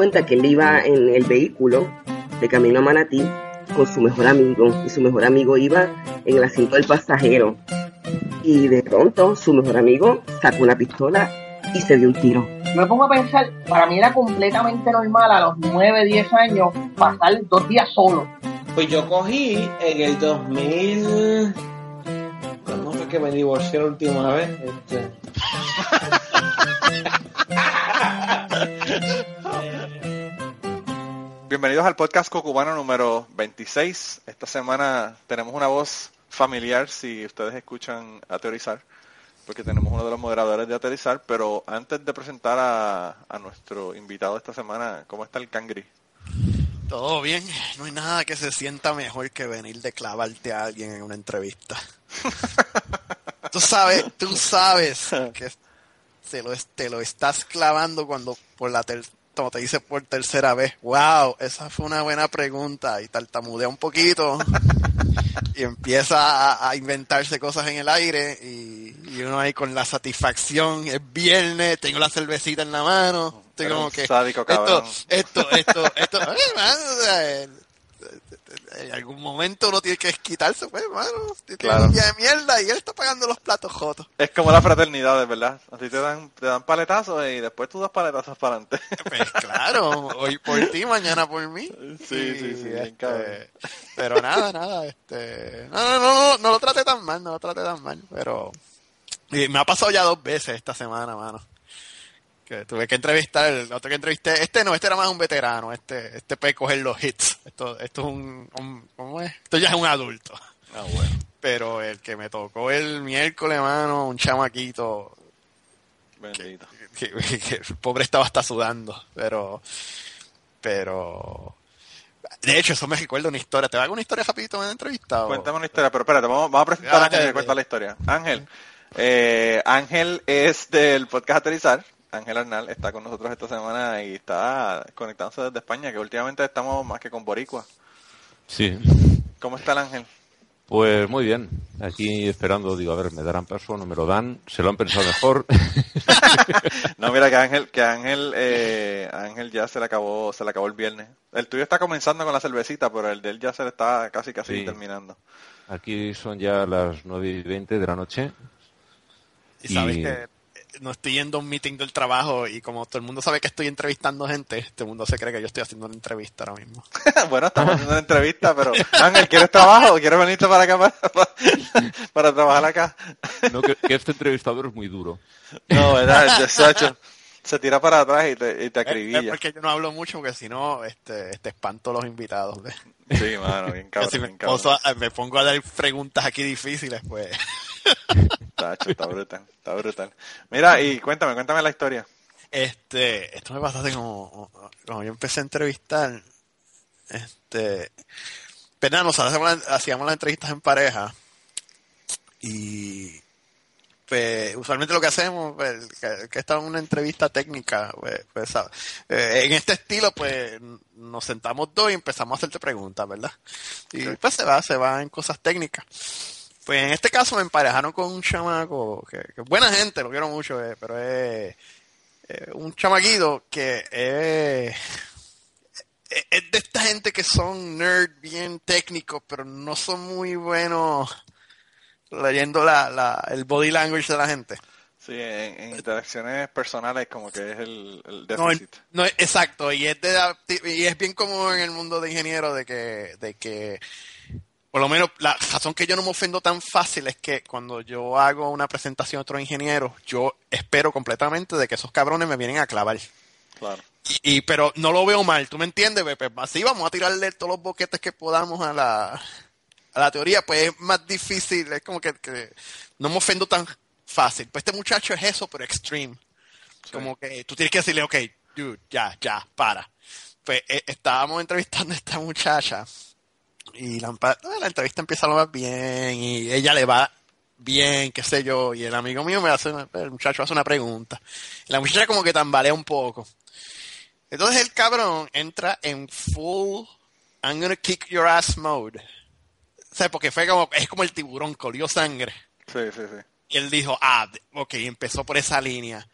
Cuenta que él iba en el vehículo de camino a Manatí con su mejor amigo y su mejor amigo iba en el asiento del pasajero y de pronto su mejor amigo sacó una pistola y se dio un tiro. Me pongo a pensar, para mí era completamente normal a los 9, 10 años pasar dos días solo. Pues yo cogí en el 2000... ¿Cuándo fue que me divorcié la última vez? Este... Bienvenidos al podcast Cocubano número 26. Esta semana tenemos una voz familiar si ustedes escuchan a teorizar, porque tenemos uno de los moderadores de aterrizar, pero antes de presentar a, nuestro invitado esta semana, ¿cómo está el cangri? Todo bien, no hay nada que se sienta mejor que venir de clavarte a alguien en una entrevista. tú sabes, tú sabes que te lo, te lo estás clavando cuando por la como te dice por tercera vez, wow, esa fue una buena pregunta y tartamudea un poquito y empieza a, inventarse cosas en el aire y, uno ahí con la satisfacción, es viernes, tengo la cervecita en la mano, tengo como que esto, esto, esto, esto, en algún momento uno tiene que quitarse, pues, hermano. Claro. de mierda y él está pagando los platos jotos. Es como la fraternidad, verdad. Así te dan, te dan paletazos y después tú das paletazos para adelante. Pues claro, hoy por ti, mañana por mí. Sí, sí, sí, este, Pero nada, nada, este. No, no, no, no, no lo trate tan mal, no lo trate tan mal, pero. Y me ha pasado ya dos veces esta semana, mano que tuve que entrevistar, el otro que entrevisté, este no, este era más un veterano, este, este puede coger los hits, esto, esto es un, ¿cómo es? Esto ya es un adulto. Ah, bueno. Pero el que me tocó el miércoles, mano, un chamaquito. Bendito. Que, el pobre estaba hasta sudando, pero, pero, de hecho, eso me recuerda una historia. ¿Te hago una historia rapidito en la entrevista? Cuéntame una historia, pero espérate, vamos, vamos a presentar a Ángel que cuenta la historia. Ángel, eh, Ángel es del podcast Aterrizar Ángel Arnal está con nosotros esta semana y está conectándose desde España, que últimamente estamos más que con Boricua. Sí. ¿Cómo está el Ángel? Pues muy bien, aquí esperando, digo, a ver, me darán paso, no me lo dan, se lo han pensado mejor. no, mira que Ángel, que Ángel, eh, Ángel ya se le acabó, se le acabó el viernes. El tuyo está comenzando con la cervecita, pero el de él ya se le está casi casi terminando. Aquí son ya las nueve y veinte de la noche. Y sabes que no estoy yendo a un meeting del trabajo y como todo el mundo sabe que estoy entrevistando gente, este mundo se cree que yo estoy haciendo una entrevista ahora mismo. bueno, estamos haciendo una entrevista, pero Ángel, ¿quieres trabajo? ¿Quieres venirte para acá para, trabajar acá? no, que, este entrevistador es muy duro. No, ¿verdad? Sacho se tira para atrás y te, y te acribilla. Es, porque yo no hablo mucho porque si no, este, este espanto los invitados. Sí, mano, bien cabrón. si me, me pongo a dar preguntas aquí difíciles, pues... Está, está brutal, está brutal. Mira, y cuéntame, cuéntame la historia. Este, esto me pasó hace como, como yo empecé a entrevistar, este, pero nada, nosotros hacíamos, las entrevistas en pareja y pues usualmente lo que hacemos, pues, que, está en una entrevista técnica, pues, pues eh, en este estilo, pues nos sentamos dos y empezamos a hacerte preguntas, ¿verdad? Y pues se va, se va en cosas técnicas. Pues en este caso me emparejaron con un chamaco, que, buena gente, lo quiero mucho, eh, pero es un chamaquito que es, de esta gente que son nerd bien técnicos, pero no son muy buenos leyendo la, el body language de la gente. Sí, en, interacciones personales como que es el, el déficit. No, exacto, y es, de, y es bien común en el mundo de ingenieros de que, de que por lo menos la razón que yo no me ofendo tan fácil es que cuando yo hago una presentación a otro ingeniero, yo espero completamente de que esos cabrones me vienen a clavar. Claro. Y, pero no lo veo mal, ¿tú me entiendes? Pues así vamos a tirarle todos los boquetes que podamos a la, a la teoría, pues es más difícil, es como que, no me ofendo tan fácil. Pues este muchacho es eso, pero extreme. Como que tú tienes que decirle, ok, dude, ya, ya, para. Pues eh, estábamos entrevistando a esta muchacha y la, la entrevista empieza lo más bien y ella le va bien, qué sé yo, y el amigo mío me hace, el muchacho hace una pregunta. Y la muchacha como que tambalea un poco. Entonces el cabrón entra en full I'm gonna kick your ass mode. Porque fue como, es como el tiburón, colió sangre. Sí, sí, sí. Y él dijo, ah, ok, empezó por esa línea.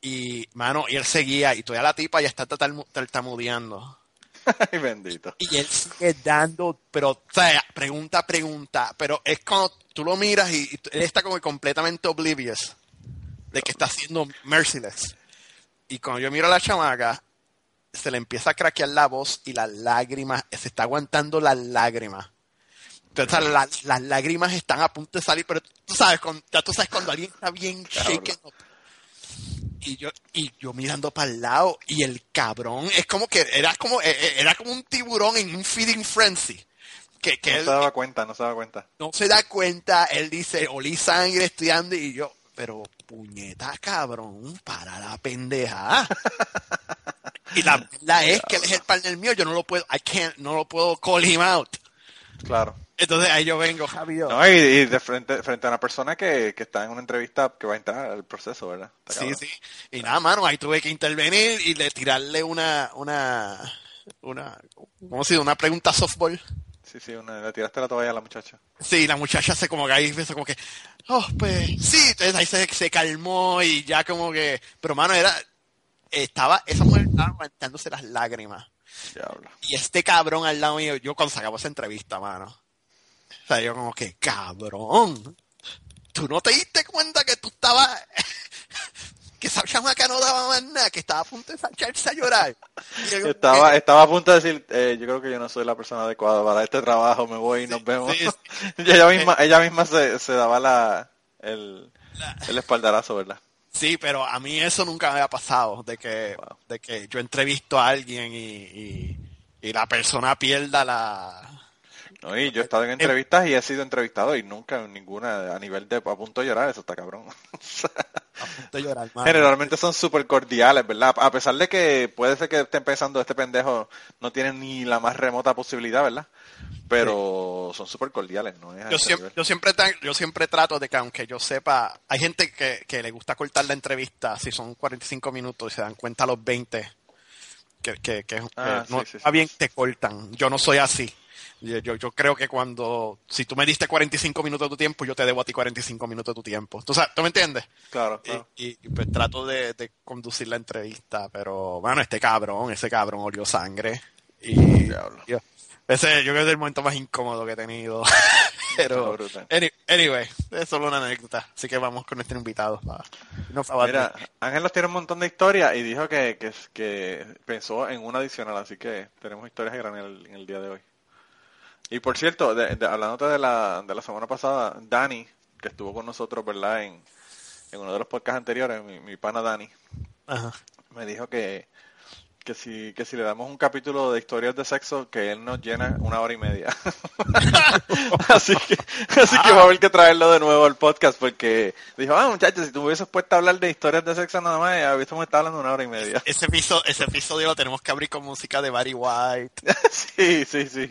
Y, mano, y él seguía, y todavía la tipa ya está tartamu- tartamudeando. Ay, bendito. Y él sigue dando, pero, o sea, pregunta, pregunta, pero es como tú lo miras y, y él está como completamente oblivious de que está siendo merciless. Y cuando yo miro a la chamaca, se le empieza a craquear la voz y las lágrimas, se está aguantando las lágrimas. Entonces la- las lágrimas están a punto de salir, pero tú sabes, con- ya tú sabes cuando alguien está bien shaken up. Y yo, y yo mirando para el lado, y el cabrón, es como que era como, eh, eh, era como un tiburón en un feeding frenzy. Que, que No él se daba cuenta, no se daba cuenta. no se da cuenta, él dice, olí sangre estudiando, y yo, pero puñeta cabrón, para la pendeja. y la verdad es que él es el partner mío, yo no lo puedo, I can't, no lo puedo call him out. Claro. Entonces ahí yo vengo, Javi, yo, No, y, y de frente, frente a una persona que, que está en una entrevista que va a entrar al proceso, ¿verdad? Está Sí, cabrón. sí. Y nada, mano, ahí tuve que intervenir y le tirarle una, una, una, ¿cómo se dice? Una pregunta softball. Sí, sí, una- le tiraste la toalla a la muchacha. Sí, la muchacha se como que ahí empezó como que, oh, pues, sí, entonces ahí se, se calmó y ya como que, pero mano, era, estaba, esa mujer estaba aguantándose las lágrimas. Diablo. Y este cabrón al lado mío, yo cuando se acabó esa entrevista, mano. O sea, yo como que, cabrón, tú no te diste cuenta que tú estabas, que esa chamaca no daba más nada, que estaba a punto de echarse a llorar. Yo Estaba, estaba a punto de decir, eh, yo creo que yo no soy la persona adecuada para este trabajo, me voy y nos vemos. sí, y ella misma, ella misma se, se daba la, el, el espaldarazo, ¿verdad? Sí, pero a mí eso nunca me había pasado, de que, Wow. de que yo entrevisto a alguien y, y, y la persona pierda la... No, y yo he estado en entrevistas y he sido entrevistado y nunca en ninguna a nivel de a punto de llorar, eso está cabrón. a punto de llorar, mano. Generalmente son súper cordiales, ¿verdad? A pesar de que puede ser que estén pensando este pendejo no tiene ni la más remota posibilidad, ¿verdad? Pero son súper cordiales, ¿no? Es Yo siempre, yo, siempre yo siempre trato de que aunque yo sepa, hay gente que, que le gusta cortar la entrevista, si son 45 minutos y se dan cuenta a los 20, que, que, que, Ah, que no sí, sí, está sí. bien, te cortan. Yo no soy así. Yo, yo, creo que cuando, si tú me diste 45 minutos de tu tiempo, yo te debo a ti 45 minutos de tu tiempo. ¿Tú, sabes, ¿tú me entiendes? Claro, Y, claro. y- y, pues trato de, de conducir la entrevista, pero bueno, este cabrón, ese cabrón olió sangre. Y yo- ese yo creo que es el momento más incómodo que he tenido. pero any- anyway, es solo una anécdota, así que vamos con nuestro invitado. no, Mira, Ángel nos tiene un montón de historias y dijo que, que, que pensó en una adicional, así que tenemos historias grandes en el, en el día de hoy. Y por cierto, de, de- hablándote de la, de la semana pasada, Dani, que estuvo con nosotros, ¿verdad? En, en uno de los podcasts anteriores, mi, mi pana Dani, Ajá. me dijo que, que si, que si le damos un capítulo de historias de sexo, que él nos llena una hora y media. así que, así que va a haber que traerlo de nuevo al podcast, porque dijo, ah muchachos, si tú me hubieses puesto a hablar de historias de sexo nada más, ya hubiésemos estado hablando una hora y media. Ese episodio, ese episodio lo tenemos que abrir con música de Barry White. sí, sí, sí.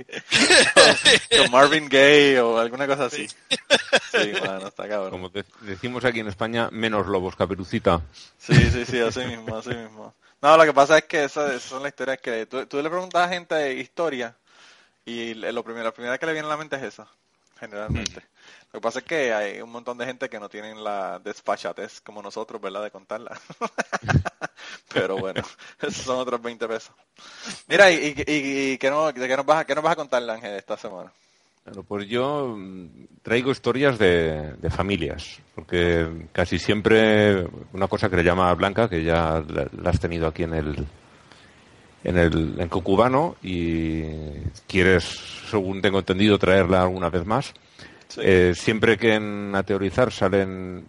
Con, con Marvin Gaye o alguna cosa así. Sí, mano, está cabrón. Como de- decimos aquí en España, menos lobos, caperucita. Sí, sí, sí, así mismo, así mismo. No, lo que pasa es que esas, esas son las historias que tú, tú le preguntas a gente de historia y lo primero, la primera que le viene a la mente es esa, generalmente. Lo que pasa es que hay un montón de gente que no tienen la despachatez como nosotros, ¿verdad? De contarla. Pero bueno, esos son otros 20 pesos. Mira, ¿y, y, y- y qué, no- de qué nos vas a, qué nos vas a contar, Ángel, esta semana? Bueno, pues yo mm, traigo historias de, de familias, porque casi siempre una cosa que le llama a Blanca, que ya la, la has tenido aquí en el en el en Cucubano y quieres, según tengo entendido, traerla alguna vez más. Sí. Eh, siempre que en A Teorizar salen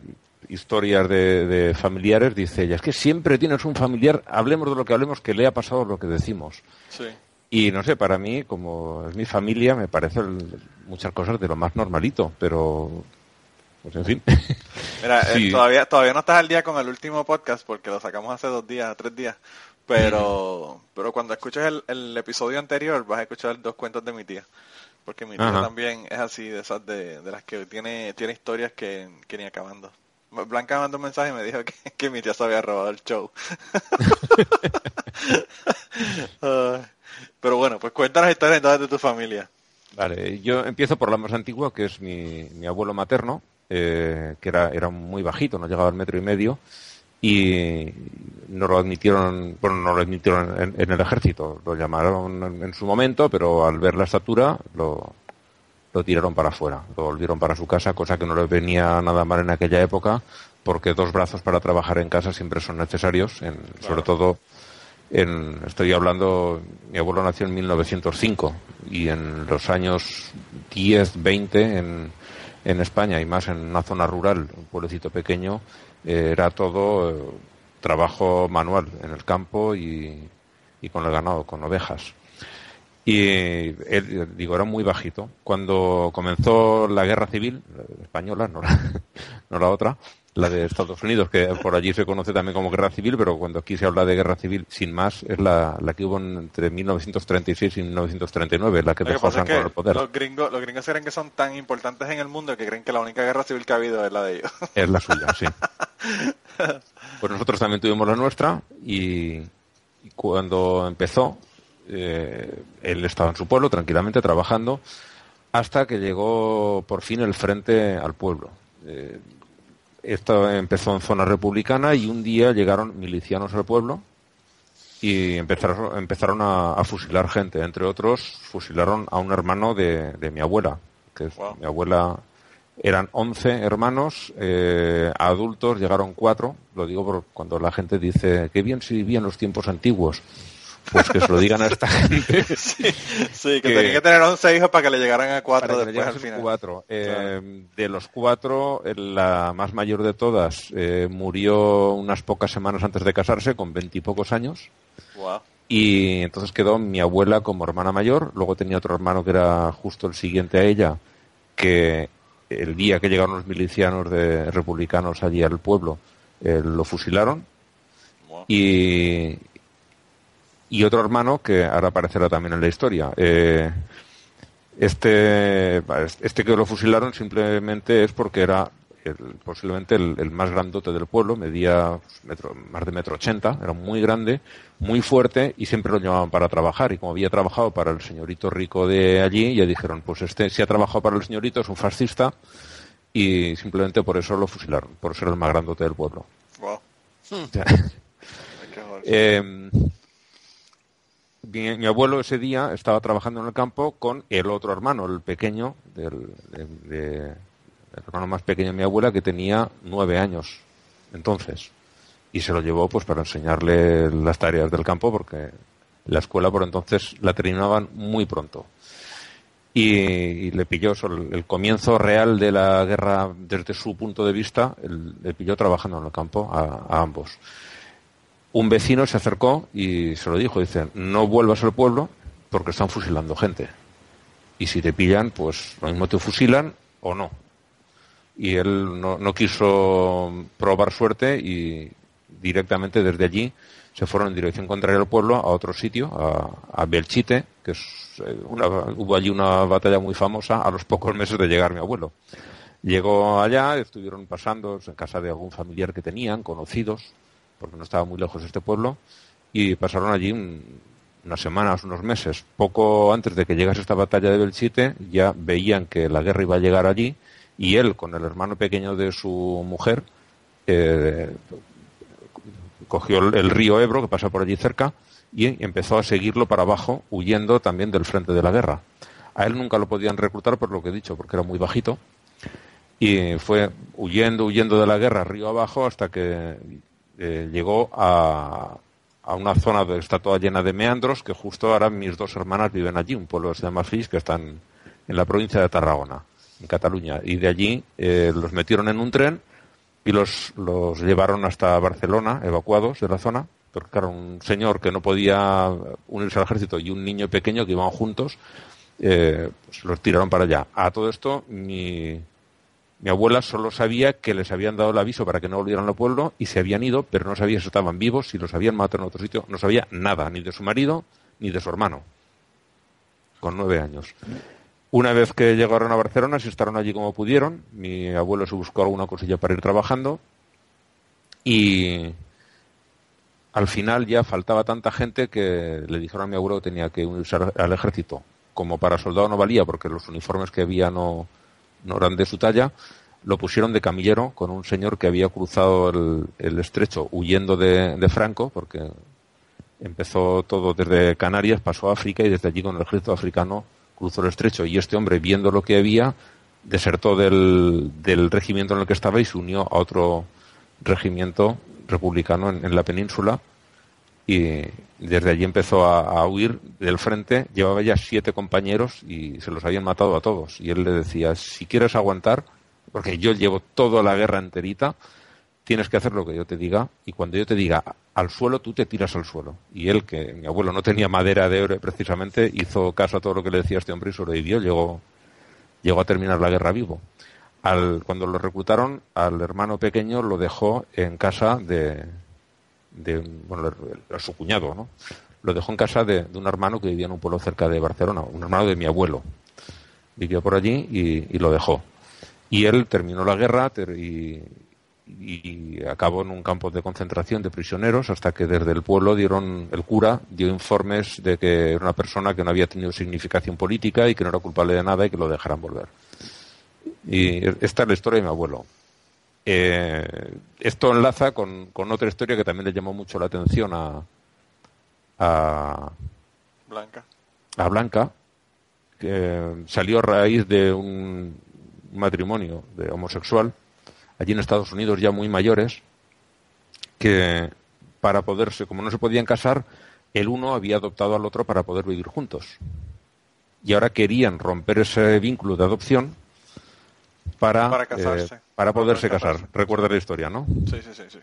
historias de, de familiares, dice ella, es que siempre tienes un familiar, hablemos de lo que hablemos, que le ha pasado lo que decimos. Sí. Y no sé, para mí, como es mi familia, me parecen muchas cosas de lo más normalito, pero, pues en fin. Mira, eh, todavía, todavía no estás al día con el último podcast porque lo sacamos hace dos días, tres días. Pero, pero cuando escuches el, el episodio anterior vas a escuchar dos cuentos de mi tía. Porque mi tía Ajá. también es así, de esas de, de las que tiene, tiene historias que, que ni acabando. Blanca mandó un mensaje y me dijo que, que mi tía se había robado el show. pero bueno, pues cuéntanos historias entonces de tu familia. Vale, yo empiezo por la más antigua, que es mi, mi abuelo materno, eh, que era, era muy bajito, no llegaba al metro y medio, y no lo admitieron, bueno, no lo admitieron en, en el ejército, lo llamaron en, en, su momento, pero al ver la estatura lo, lo tiraron para afuera, lo volvieron para su casa, cosa que no le venía nada mal en aquella época, porque dos brazos para trabajar en casa siempre son necesarios, en, claro. sobre todo estoy hablando, mi abuelo nació en 1905 y en los años 10, 20 en, España y más en una zona rural, un pueblecito pequeño, eh, era todo eh, trabajo manual en el campo y, y, con el ganado, con ovejas. Y él, digo, era muy bajito. Cuando comenzó la guerra civil española, no la, no la otra, la de Estados Unidos, que por allí se conoce también como guerra civil, pero cuando aquí se habla de guerra civil, sin más, es la, la que hubo entre 1936 y 1939, la que Lo dejó pasa es que el poder. los gringos, los gringos creen que son tan importantes en el mundo que creen que la única guerra civil que ha habido es la de ellos. Es la suya, sí. Pues nosotros también tuvimos la nuestra y, y cuando empezó, eh, él estaba en su pueblo tranquilamente trabajando hasta que llegó por fin el frente al pueblo. Eh, esto empezó en zona republicana y un día llegaron milicianos al pueblo y empezaron, empezaron a, a, fusilar gente. Entre otros, fusilaron a un hermano de, de mi abuela, que es Wow. mi abuela. Eran 11 hermanos, eh, adultos llegaron cuatro. Lo digo por cuando la gente dice, qué bien se vivía en los tiempos antiguos. Pues que se lo digan a esta gente. Sí, sí, que Que- tenía que tener 11 hijos para que le llegaran a cuatro Para que le después al final. cuatro. Eh, De los cuatro, eh, la más mayor de todas eh, murió unas pocas semanas antes de casarse, con veintipocos años. Wow. Y entonces quedó mi abuela como hermana mayor. Luego tenía otro hermano que era justo el siguiente a ella, que el día que llegaron los milicianos de republicanos allí al pueblo, eh, lo fusilaron. Wow. Y, y otro hermano que ahora aparecerá también en la historia. Eh, este, este que lo fusilaron simplemente es porque era el- posiblemente el, el más grandote del pueblo, medía pues, metro- más de metro ochenta, era muy grande, muy fuerte y siempre lo llamaban para trabajar. Y como había trabajado para el señorito rico de allí, ya dijeron, pues este si ha trabajado para el señorito es un fascista y simplemente por eso lo fusilaron, por ser el más grandote del pueblo. Wow. Eh, mi, abuelo ese día estaba trabajando en el campo con el otro hermano, el pequeño, del, de- el hermano más pequeño de mi abuela, que tenía nueve años entonces. Y se lo llevó pues para enseñarle las tareas del campo, porque la escuela por entonces la terminaban muy pronto. Y, le pilló el, el comienzo real de la guerra desde su punto de vista, le pilló trabajando en el campo a ambos un vecino se acercó y se lo dijo, dice, no vuelvas al pueblo porque están fusilando gente. Y si te pillan, pues lo mismo te fusilan o no. Y él no, quiso probar suerte y directamente desde allí se fueron en dirección contraria al pueblo a otro sitio, a, Belchite, que es eh, hubo allí una batalla muy famosa a los pocos meses de llegar mi abuelo. Llegó allá, estuvieron pasando en casa de algún familiar que tenían, conocidos, porque no estaba muy lejos este pueblo, y pasaron allí un- unas semanas, unos meses. Poco antes de que llegase esta batalla de Belchite, ya veían que la guerra iba a llegar allí, y él, con el hermano pequeño de su mujer, eh, cogió el, el río Ebro, que pasa por allí cerca, y empezó a seguirlo para abajo, huyendo también del frente de la guerra. A él nunca lo podían reclutar, por lo que he dicho, porque era muy bajito, y fue huyendo, huyendo de la guerra río abajo hasta que eh, llegó a, a una zona que está toda llena de meandros, que justo ahora mis dos hermanas viven allí, un pueblo que se llama que están en la provincia de Tarragona, en Cataluña. Y de allí eh, los metieron en un tren y los, los llevaron hasta Barcelona, evacuados de la zona, porque claro, un señor que no podía unirse al ejército y un niño pequeño que iban juntos, eh, pues los tiraron para allá. A todo esto, mi, mi abuela solo sabía que les habían dado el aviso para que no volvieran al pueblo y se habían ido, pero no sabía si estaban vivos, si los habían matado en otro sitio, no sabía nada, ni de su marido ni de su hermano, con nueve años. Una vez que llegaron a Barcelona, se estaron allí como pudieron, mi abuelo se buscó alguna cosilla para ir trabajando y al final ya faltaba tanta gente que le dijeron a mi abuelo que tenía que unirse al ejército. Como para soldado no valía porque los uniformes que había no, no eran de su talla, lo pusieron de camillero con un señor que había cruzado el, el estrecho huyendo de, de Franco, porque empezó todo desde Canarias, pasó a África y desde allí con el ejército africano cruzó el estrecho. Y este hombre, viendo lo que había, desertó del, del regimiento en el que estaba y se unió a otro regimiento republicano en, en la península y desde allí empezó a, huir del frente. Llevaba ya siete compañeros y se los habían matado a todos. Y él le decía, si quieres aguantar, porque yo llevo toda la guerra enterita, tienes que hacer lo que yo te diga y cuando yo te diga al suelo, tú te tiras al suelo. Y él, que mi abuelo no tenía madera de oro precisamente, hizo caso a todo lo que le decía este hombre y sobrevivió, llegó, llegó a terminar la guerra vivo. Al, cuando lo reclutaron, al hermano pequeño lo dejó en casa de, de bueno, su cuñado, ¿no? Lo dejó en casa de, de, un hermano que vivía en un pueblo cerca de Barcelona, un hermano de mi abuelo. Vivió por allí y, y lo dejó. Y él terminó la guerra y, y acabó en un campo de concentración de prisioneros hasta que desde el pueblo dieron el cura dio informes de que era una persona que no había tenido significación política y que no era culpable de nada y que lo dejaran volver. Y esta es la historia de mi abuelo. Eh, esto enlaza con, con, otra historia que también le llamó mucho la atención a, a Blanca. A Blanca, que salió a raíz de un matrimonio de homosexual allí en Estados Unidos ya muy mayores, que para poderse, como no se podían casar, el uno había adoptado al otro para poder vivir juntos. Y ahora querían romper ese vínculo de adopción para, para, casarse. Eh, para poderse casar. Recuerda la historia, ¿no? Sí, sí, sí. sí.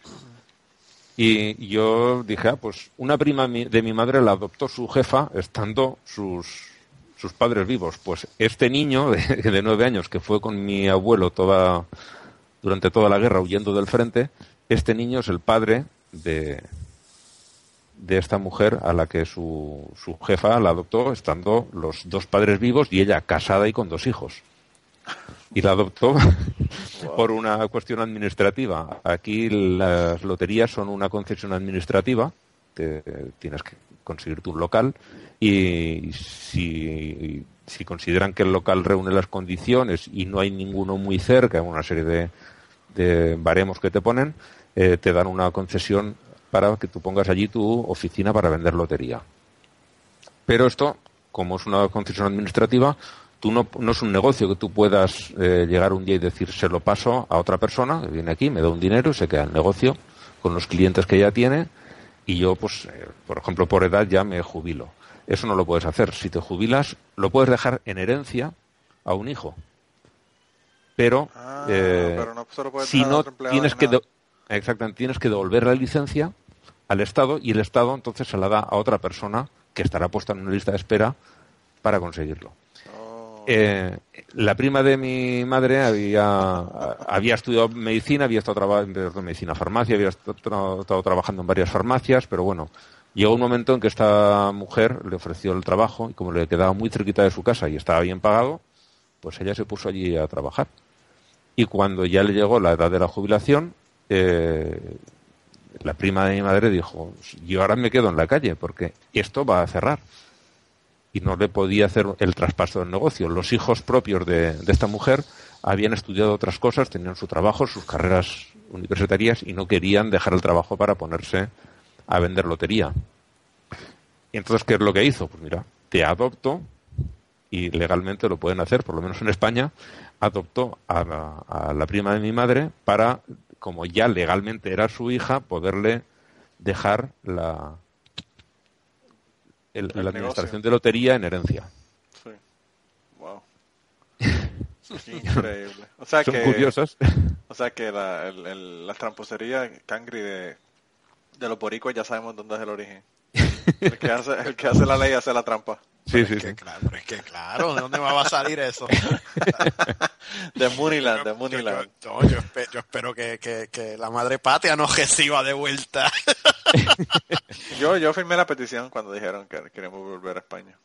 Y yo dije, ah, pues una prima de mi madre la adoptó su jefa estando sus, sus padres vivos. Pues este niño de, de nueve años que fue con mi abuelo toda, durante toda la guerra huyendo del frente, este niño es el padre de, de esta mujer a la que su, su jefa la adoptó estando los dos padres vivos y ella casada y con dos hijos. Y la adoptó. por una cuestión administrativa. Aquí las loterías son una concesión administrativa, te, tienes que conseguirte un local y si, si consideran que el local reúne las condiciones y no hay ninguno muy cerca, una serie de, de baremos que te ponen, eh, te dan una concesión para que tú pongas allí tu oficina para vender lotería. Pero esto, como es una concesión administrativa, tú no, no es un negocio que tú puedas eh, llegar un día y decir se lo paso a otra persona que viene aquí, me da un dinero y se queda el negocio con los clientes que ya tiene y yo, pues, eh, por ejemplo, por edad ya me jubilo. Eso no lo puedes hacer. Si te jubilas, lo puedes dejar en herencia a un hijo. Pero, ah, eh, pero no se lo puedes si no tienes que exactamente tienes que devolver la licencia al Estado y el Estado entonces se la da a otra persona que estará puesta en una lista de espera para conseguirlo. Eh, la prima de mi madre había, había estudiado medicina, había estado trabajando medicina farmacia, había estado trabajando en varias farmacias, pero bueno, llegó un momento en que esta mujer le ofreció el trabajo y como le quedaba muy cerquita de su casa y estaba bien pagado, pues ella se puso allí a trabajar. Y cuando ya le llegó la edad de la jubilación, eh, la prima de mi madre dijo, yo ahora me quedo en la calle porque esto va a cerrar y no le podía hacer el traspaso del negocio. Los hijos propios de, esta mujer habían estudiado otras cosas, tenían su trabajo, sus carreras universitarias y no querían dejar el trabajo para ponerse a vender lotería. Y entonces, ¿qué es lo que hizo? Pues mira, te adopto y legalmente lo pueden hacer, por lo menos en España, adoptó a la prima de mi madre para, como ya legalmente era su hija, poderle dejar la, el, El la administración negocio. de lotería en herencia. Sí. Wow. Increíble. O sea Son que, curiosas. o sea que la, el, el- la tramposería cangri de, de los boricuas ya sabemos dónde es el origen. El que hace, el que hace la ley hace la trampa. Sí, Pero sí, es que, sí. claro, pero es que claro, ¿de dónde me va a salir eso? De Muniland, de Yo- yo, Muniland. yo- yo espe- yo espero que, que- que la madre patria nos reciba de vuelta. Yo, yo firmé la petición cuando dijeron que queremos volver a España.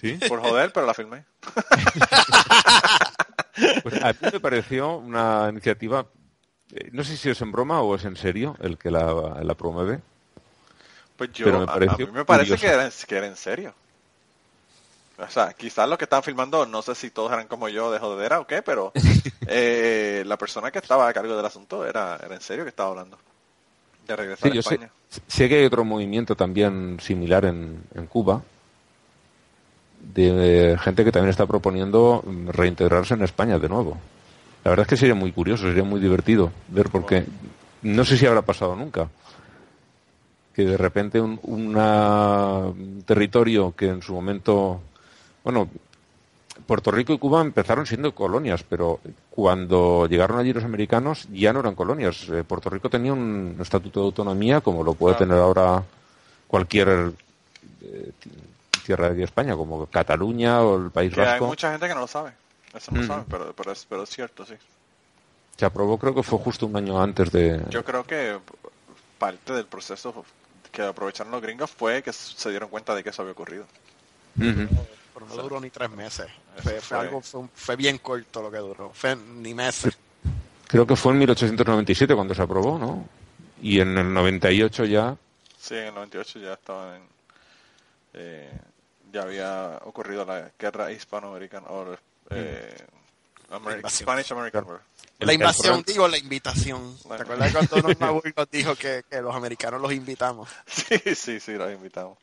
¿Sí? Por joder, pero la firmé. Pues a mí me pareció una iniciativa, eh, no sé si es en broma o es en serio el que la, la promueve. Pues yo, Pero me a- a, mí me parece que era, que era en serio. O sea, quizás los que estaban filmando, no sé si todos eran como yo de jodedera o qué, pero eh, la persona que estaba a cargo del asunto era, era en serio que estaba hablando de regresar Sí, a yo sé, España. sé que hay otro movimiento también similar en, en Cuba, de gente que también está proponiendo reintegrarse en España de nuevo. La verdad es que sería muy curioso, sería muy divertido ver porque no sé si habrá pasado nunca que de repente un una- un territorio que en su momento, bueno, Puerto Rico y Cuba empezaron siendo colonias, pero cuando llegaron allí los americanos ya no eran colonias. Eh, Puerto Rico tenía un estatuto de autonomía como lo puede tener ahora cualquier eh, ti- tierra de España, como Cataluña o el País Que hay Vasco. mucha gente que no lo sabe. Eso no lo Mm. sabe, pero, pero, es, pero es cierto, sí. Se aprobó creo que fue justo un año antes de... Yo creo que parte del proceso que aprovecharon los gringos fue que se dieron cuenta de que eso había ocurrido. Pero no duró ni tres meses. Fue, fue fue- algo, fue, un- fue bien corto lo que duró. Fue ni meses. Creo que fue en 1897 cuando se aprobó, ¿no? Y en el 98 ya... Sí, en el 98 ya estaba en... eh, ya había ocurrido la guerra hispanoamericana, o eh, Ameri-. Spanish American War. el- la invasión, digo la invitación. La- ¿Te acuerdas cuando Norma Burgos dijo que, que los americanos los invitamos? Sí, sí, sí, los invitamos.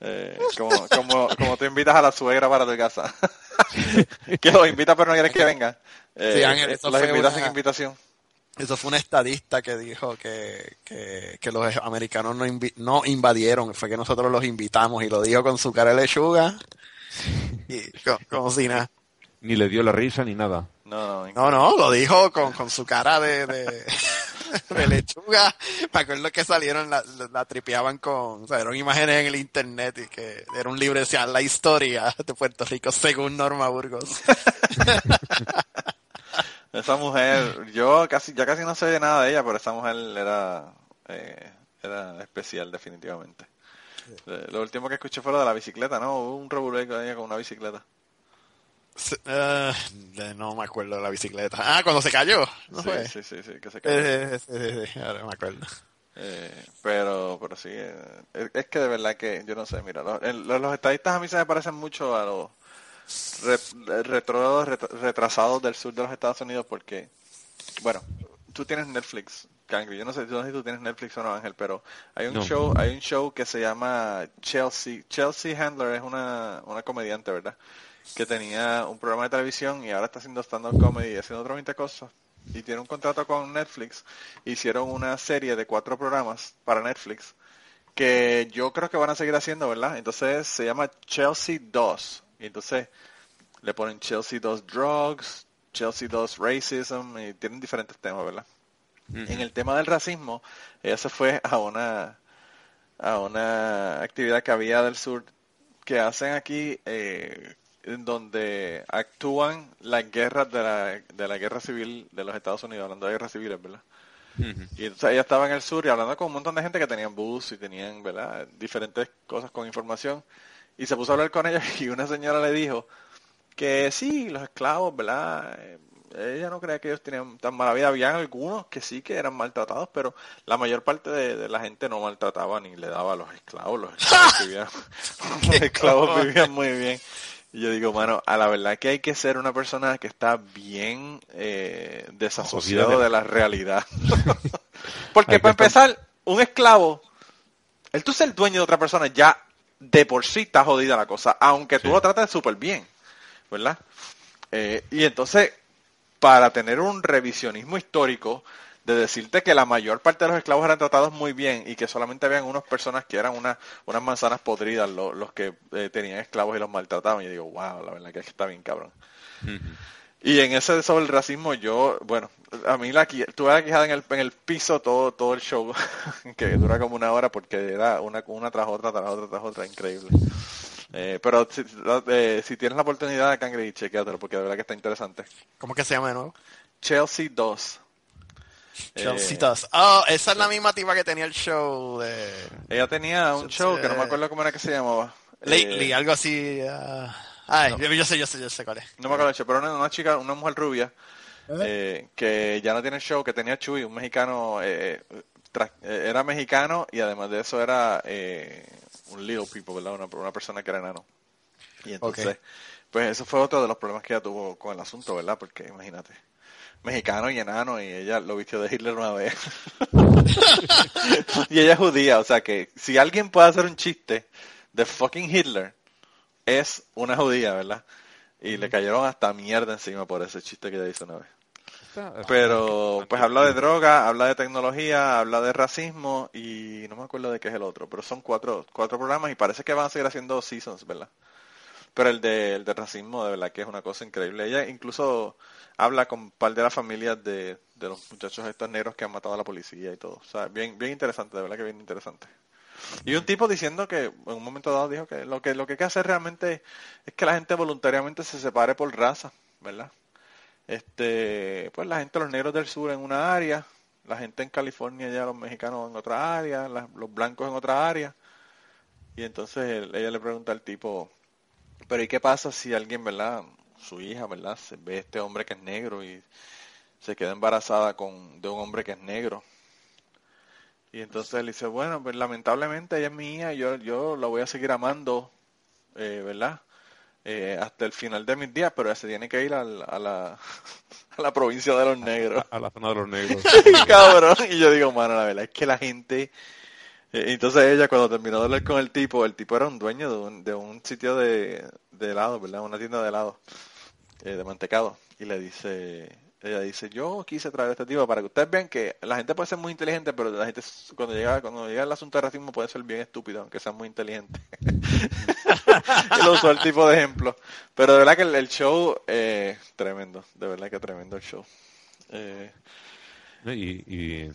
Eh, como, como, como tú invitas a la suegra para tu casa. que los invita pero no quieres que vengan. Eh, Sí, Ángel, eso los fue invitas una- sin invitación. Eso fue un estadista que dijo que, que, que los americanos no, invi- no invadieron, fue que nosotros los invitamos y lo dijo con su cara de lechuga y co- como si nada. Ni le dio la risa ni nada. No, no, No, no, lo dijo con, con su cara de, de, de lechuga. Me acuerdo que salieron, la, la, tripeaban con, o eran imágenes en el internet y que era un libro, decía la historia de Puerto Rico según Norma Burgos. Esa mujer, yo casi, ya casi no sé de nada de ella, pero esa mujer era, eh, era especial definitivamente. Eh, Lo último que escuché fue lo de la bicicleta, ¿no? Hubo un revuelo con ella con una bicicleta. Eh, de- no me acuerdo de la bicicleta. Ah, cuando se cayó. ¿No sí, fue? sí, sí, sí, que se cayó. Eh, sí, sí, sí, ahora me acuerdo. Eh, pero, pero sí, eh, es, que de verdad que, yo no sé, mira, los, los, los estadistas a mí se me parecen mucho a los re- retro- ret- retrasados del sur de los Estados Unidos porque, bueno, tú tienes Netflix, Cangre, yo no sé, yo no sé si tú tienes Netflix o no, Ángel, pero hay un No. show, hay un show que se llama Chelsea, Chelsea Handler es una, una comediante, ¿verdad? Que tenía un programa de televisión y ahora está haciendo stand-up comedy y haciendo otras 20 cosas y tiene un contrato con Netflix, hicieron una serie de cuatro programas para Netflix que yo creo que van a seguir haciendo, ¿verdad? Entonces se llama Chelsea 2 y entonces le ponen Chelsea 2 Drugs, Chelsea 2 Racism y tienen diferentes temas, ¿verdad? En el tema del racismo, ella se fue a una a una actividad que había del sur que hacen aquí eh, en donde actúan las guerras de la, de la guerra civil de los Estados Unidos, hablando de guerras civiles, ¿verdad? Y entonces ella estaba en el sur y hablando con un montón de gente que tenían bus y tenían, ¿verdad? Diferentes cosas con información. Y se puso a hablar con ella y una señora le dijo que sí, los esclavos, ¿verdad? Eh, Ella no creía que ellos tenían tan mala vida. Habían algunos que sí que eran maltratados, pero la mayor parte de, de la gente no maltrataba ni le daba a los esclavos. Los esclavos vivían, los esclavos vivían muy bien. Y yo digo, mano, a la verdad que hay que ser una persona que está bien eh, desasociado de- la realidad. Porque para empezar, un esclavo, el tú ser dueño de otra persona ya de por sí está jodida la cosa, aunque tú Sí. lo trates súper bien, ¿verdad? Eh, y entonces, para tener un revisionismo histórico de decirte que la mayor parte de los esclavos eran tratados muy bien y que solamente habían unas personas que eran una- unas manzanas podridas lo- los que eh, tenían esclavos y los maltrataban, y yo digo, wow, la verdad que está bien cabrón. Y en ese sobre el racismo, yo, bueno, a mí la, tuve la quijada en el, en el piso todo, todo el show, que dura como una hora porque era una, una tras otra, tras otra, tras otra, increíble. Eh, pero si, eh, si tienes la oportunidad, Cangre, chequéatelo porque de verdad que está interesante. ¿Cómo que se llama de nuevo? Chelsea 2. Chelsea Eh. Oh, esa es la misma tipa que tenía el show de Ella tenía un show que no me eh, acuerdo cómo era que se llamaba. Lately, Eh, algo así. ah, ay, yo, yo sé, yo sé, yo sé cuál es. No me acuerdo, pero una, una chica, una mujer rubia, eh, que ya no tiene show, que tenía Chuy, un mexicano, eh, tra- eh, era mexicano y además de eso era eh, un little people, ¿verdad? Una, una persona que era enano. Y entonces, pues eso fue otro de los problemas que ella tuvo con el asunto, ¿verdad? Porque imagínate, mexicano y enano y ella lo vistió de Hitler una vez. y ella es judía, o sea que si alguien puede hacer un chiste de fucking Hitler, es una judía, ¿verdad? Y le cayeron hasta mierda encima por ese chiste que ella hizo una vez. Pero pues habla de droga, habla de tecnología, habla de racismo y no me acuerdo de qué es el otro, pero son cuatro, cuatro programas y parece que van a seguir haciendo seasons, ¿verdad? Pero el de, el de racismo de verdad que es una cosa increíble. Ella incluso habla con un par de las familias de, de los muchachos estos negros que han matado a la policía y todo. O sea, bien, bien interesante, de verdad que bien interesante. Y un tipo diciendo que en un momento dado dijo que lo que lo que hay que hacer realmente es que la gente voluntariamente se separe por raza, ¿verdad? Este, pues la gente, los negros del sur en una área, la gente en California ya, los mexicanos en otra área, los blancos en otra área. Y entonces ella le pregunta al tipo, pero ¿y qué pasa si alguien, verdad, su hija, verdad, se ve este hombre que es negro y se queda embarazada con de un hombre que es negro? Y entonces él dice, bueno, pues lamentablemente ella es mi hija y yo, yo la voy a seguir amando, eh, ¿verdad? Eh, hasta el final de mis días, pero se tiene que ir a la, a la, provincia de los negros. A, la zona de los negros. Cabrón. Y yo digo, mano, la verdad es que la gente... Eh, entonces ella cuando terminó de hablar con el tipo, el tipo era un dueño de un, de un sitio de, de helado, ¿verdad? Una tienda de helado, eh, de mantecado. Y le dice, ella dice, yo quise traer a este tipo para que ustedes vean que la gente puede ser muy inteligente, pero la gente cuando llega cuando llega el asunto de racismo puede ser bien estúpido, aunque sea muy inteligente. y lo usó el tipo de ejemplo. Pero de verdad que el, show, eh, tremendo, de verdad que tremendo el show. Eh, y,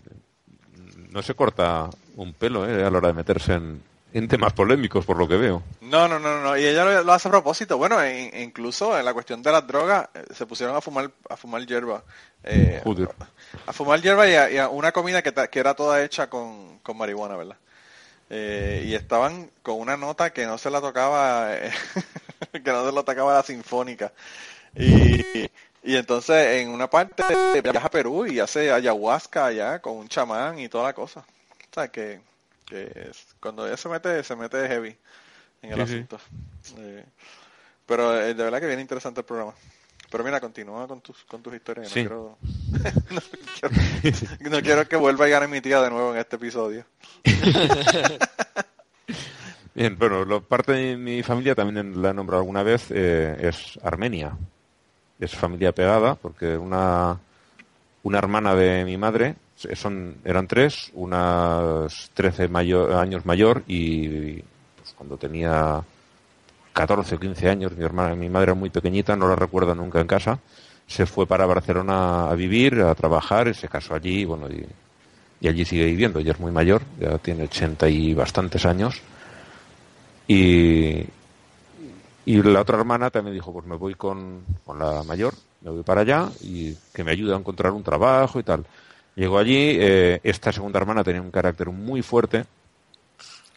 no se corta un pelo eh, a la hora de meterse en, en temas polémicos, por lo que veo. No, no, no, no. Y ella lo, hace a propósito. Bueno, e, incluso en la cuestión de las drogas, eh, se pusieron a fumar, a fumar hierba. Eh, a, fumar hierba y a, una comida que, que, era toda hecha con, con marihuana, ¿verdad? Eh, y estaban con una nota que no se la tocaba, que no se la tocaba la sinfónica. Y, y entonces en una parte viaja a Perú y hace ayahuasca allá con un chamán y toda la cosa. O sea que que cuando ella se mete, se mete heavy en el asunto. Eh, pero eh, de verdad que viene interesante el programa. Pero mira, continúa con tus, con tus historias. No, quiero, no, quiero, que vuelva a llegar mi tía de nuevo en este episodio. Bien, bueno, lo, parte de mi familia también la he nombrado alguna vez, eh, es Armenia. Es familia pegada, porque una, una hermana de mi madre son, eran tres, unas 13 años mayor y pues, cuando tenía 14 o 15 años, mi hermana, mi madre era muy pequeñita, no la recuerdo nunca en casa, se fue para Barcelona a vivir, a trabajar, y se casó allí, bueno, y, allí sigue viviendo, ella es muy mayor, ya tiene 80 y bastantes años, y, y la otra hermana también dijo, pues me voy con, con la mayor, me voy para allá y que me ayude a encontrar un trabajo y tal. Llegó allí, eh, esta segunda hermana tenía un carácter muy fuerte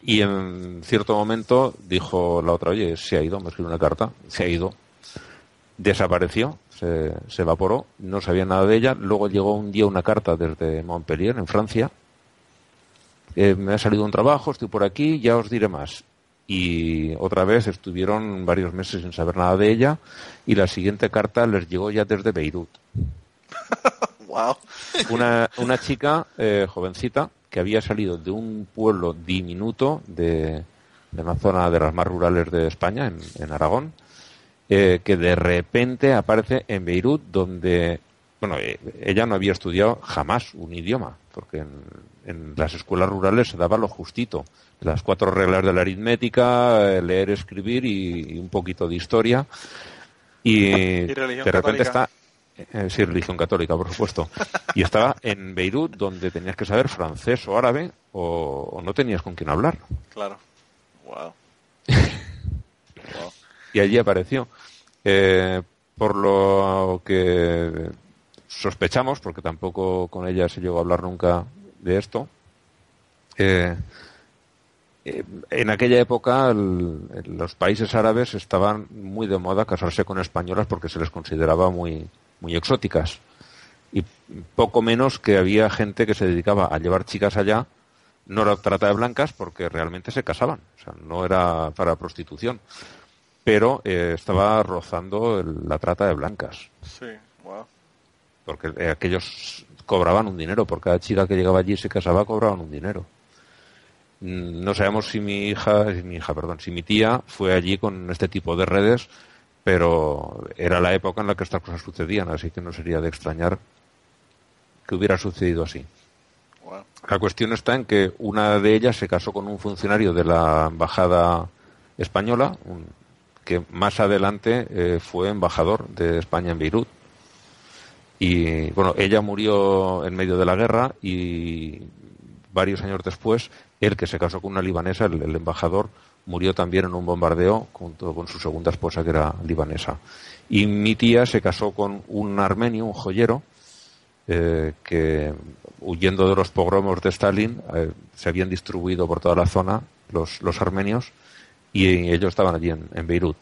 y en cierto momento dijo la otra, oye, se ha ido, me escribió una carta, se ha ido, desapareció, se, evaporó, no sabía nada de ella. Luego llegó un día una carta desde Montpellier, en Francia, eh, me ha salido un trabajo, estoy por aquí, ya os diré más. Y otra vez estuvieron varios meses sin saber nada de ella y la siguiente carta les llegó ya desde Beirut. Una, una chica eh, jovencita que había salido de un pueblo diminuto de, una zona de las más rurales de España, en, Aragón, eh, que de repente aparece en Beirut, donde, bueno, eh, ella no había estudiado jamás un idioma, porque en, las escuelas rurales se daba lo justito, las cuatro reglas de la aritmética, leer, escribir y, un poquito de historia. Y, de repente está eh, sí, religión católica, por supuesto. Y estaba en Beirut, donde tenías que saber francés o árabe, o, no tenías con quién hablar. Claro. Wow. Y allí apareció. Eh, por lo que sospechamos, porque tampoco con ella se llegó a hablar nunca de esto, eh, en aquella época los países árabes estaban muy de moda casarse con españolas porque se les consideraba muy, muy exóticas. Y poco menos que había gente que se dedicaba a llevar chicas allá, no era trata de blancas porque realmente se casaban, o sea, no era para prostitución. pero eh, estaba rozando el- la trata de blancas, Sí, wow. porque eh, aquellos cobraban un dinero, por cada chica que llegaba allí y se casaba cobraban un dinero. No sabemos si mi hija, si mi hija, perdón, si mi tía fue allí con este tipo de redes, pero era la época en la que estas cosas sucedían, así que no sería de extrañar que hubiera sucedido así. La cuestión está en que una de ellas se casó con un funcionario de la embajada española, un- que más adelante eh, fue embajador de España en Beirut. Y bueno, ella murió en medio de la guerra y varios años después, él que se casó con una libanesa, el, el embajador, murió también en un bombardeo junto con su segunda esposa que era libanesa. Y mi tía se casó con un armenio, un joyero, eh, que huyendo de los pogromos de Stalin eh, se habían distribuido por toda la zona los, armenios y ellos estaban allí en Beirut.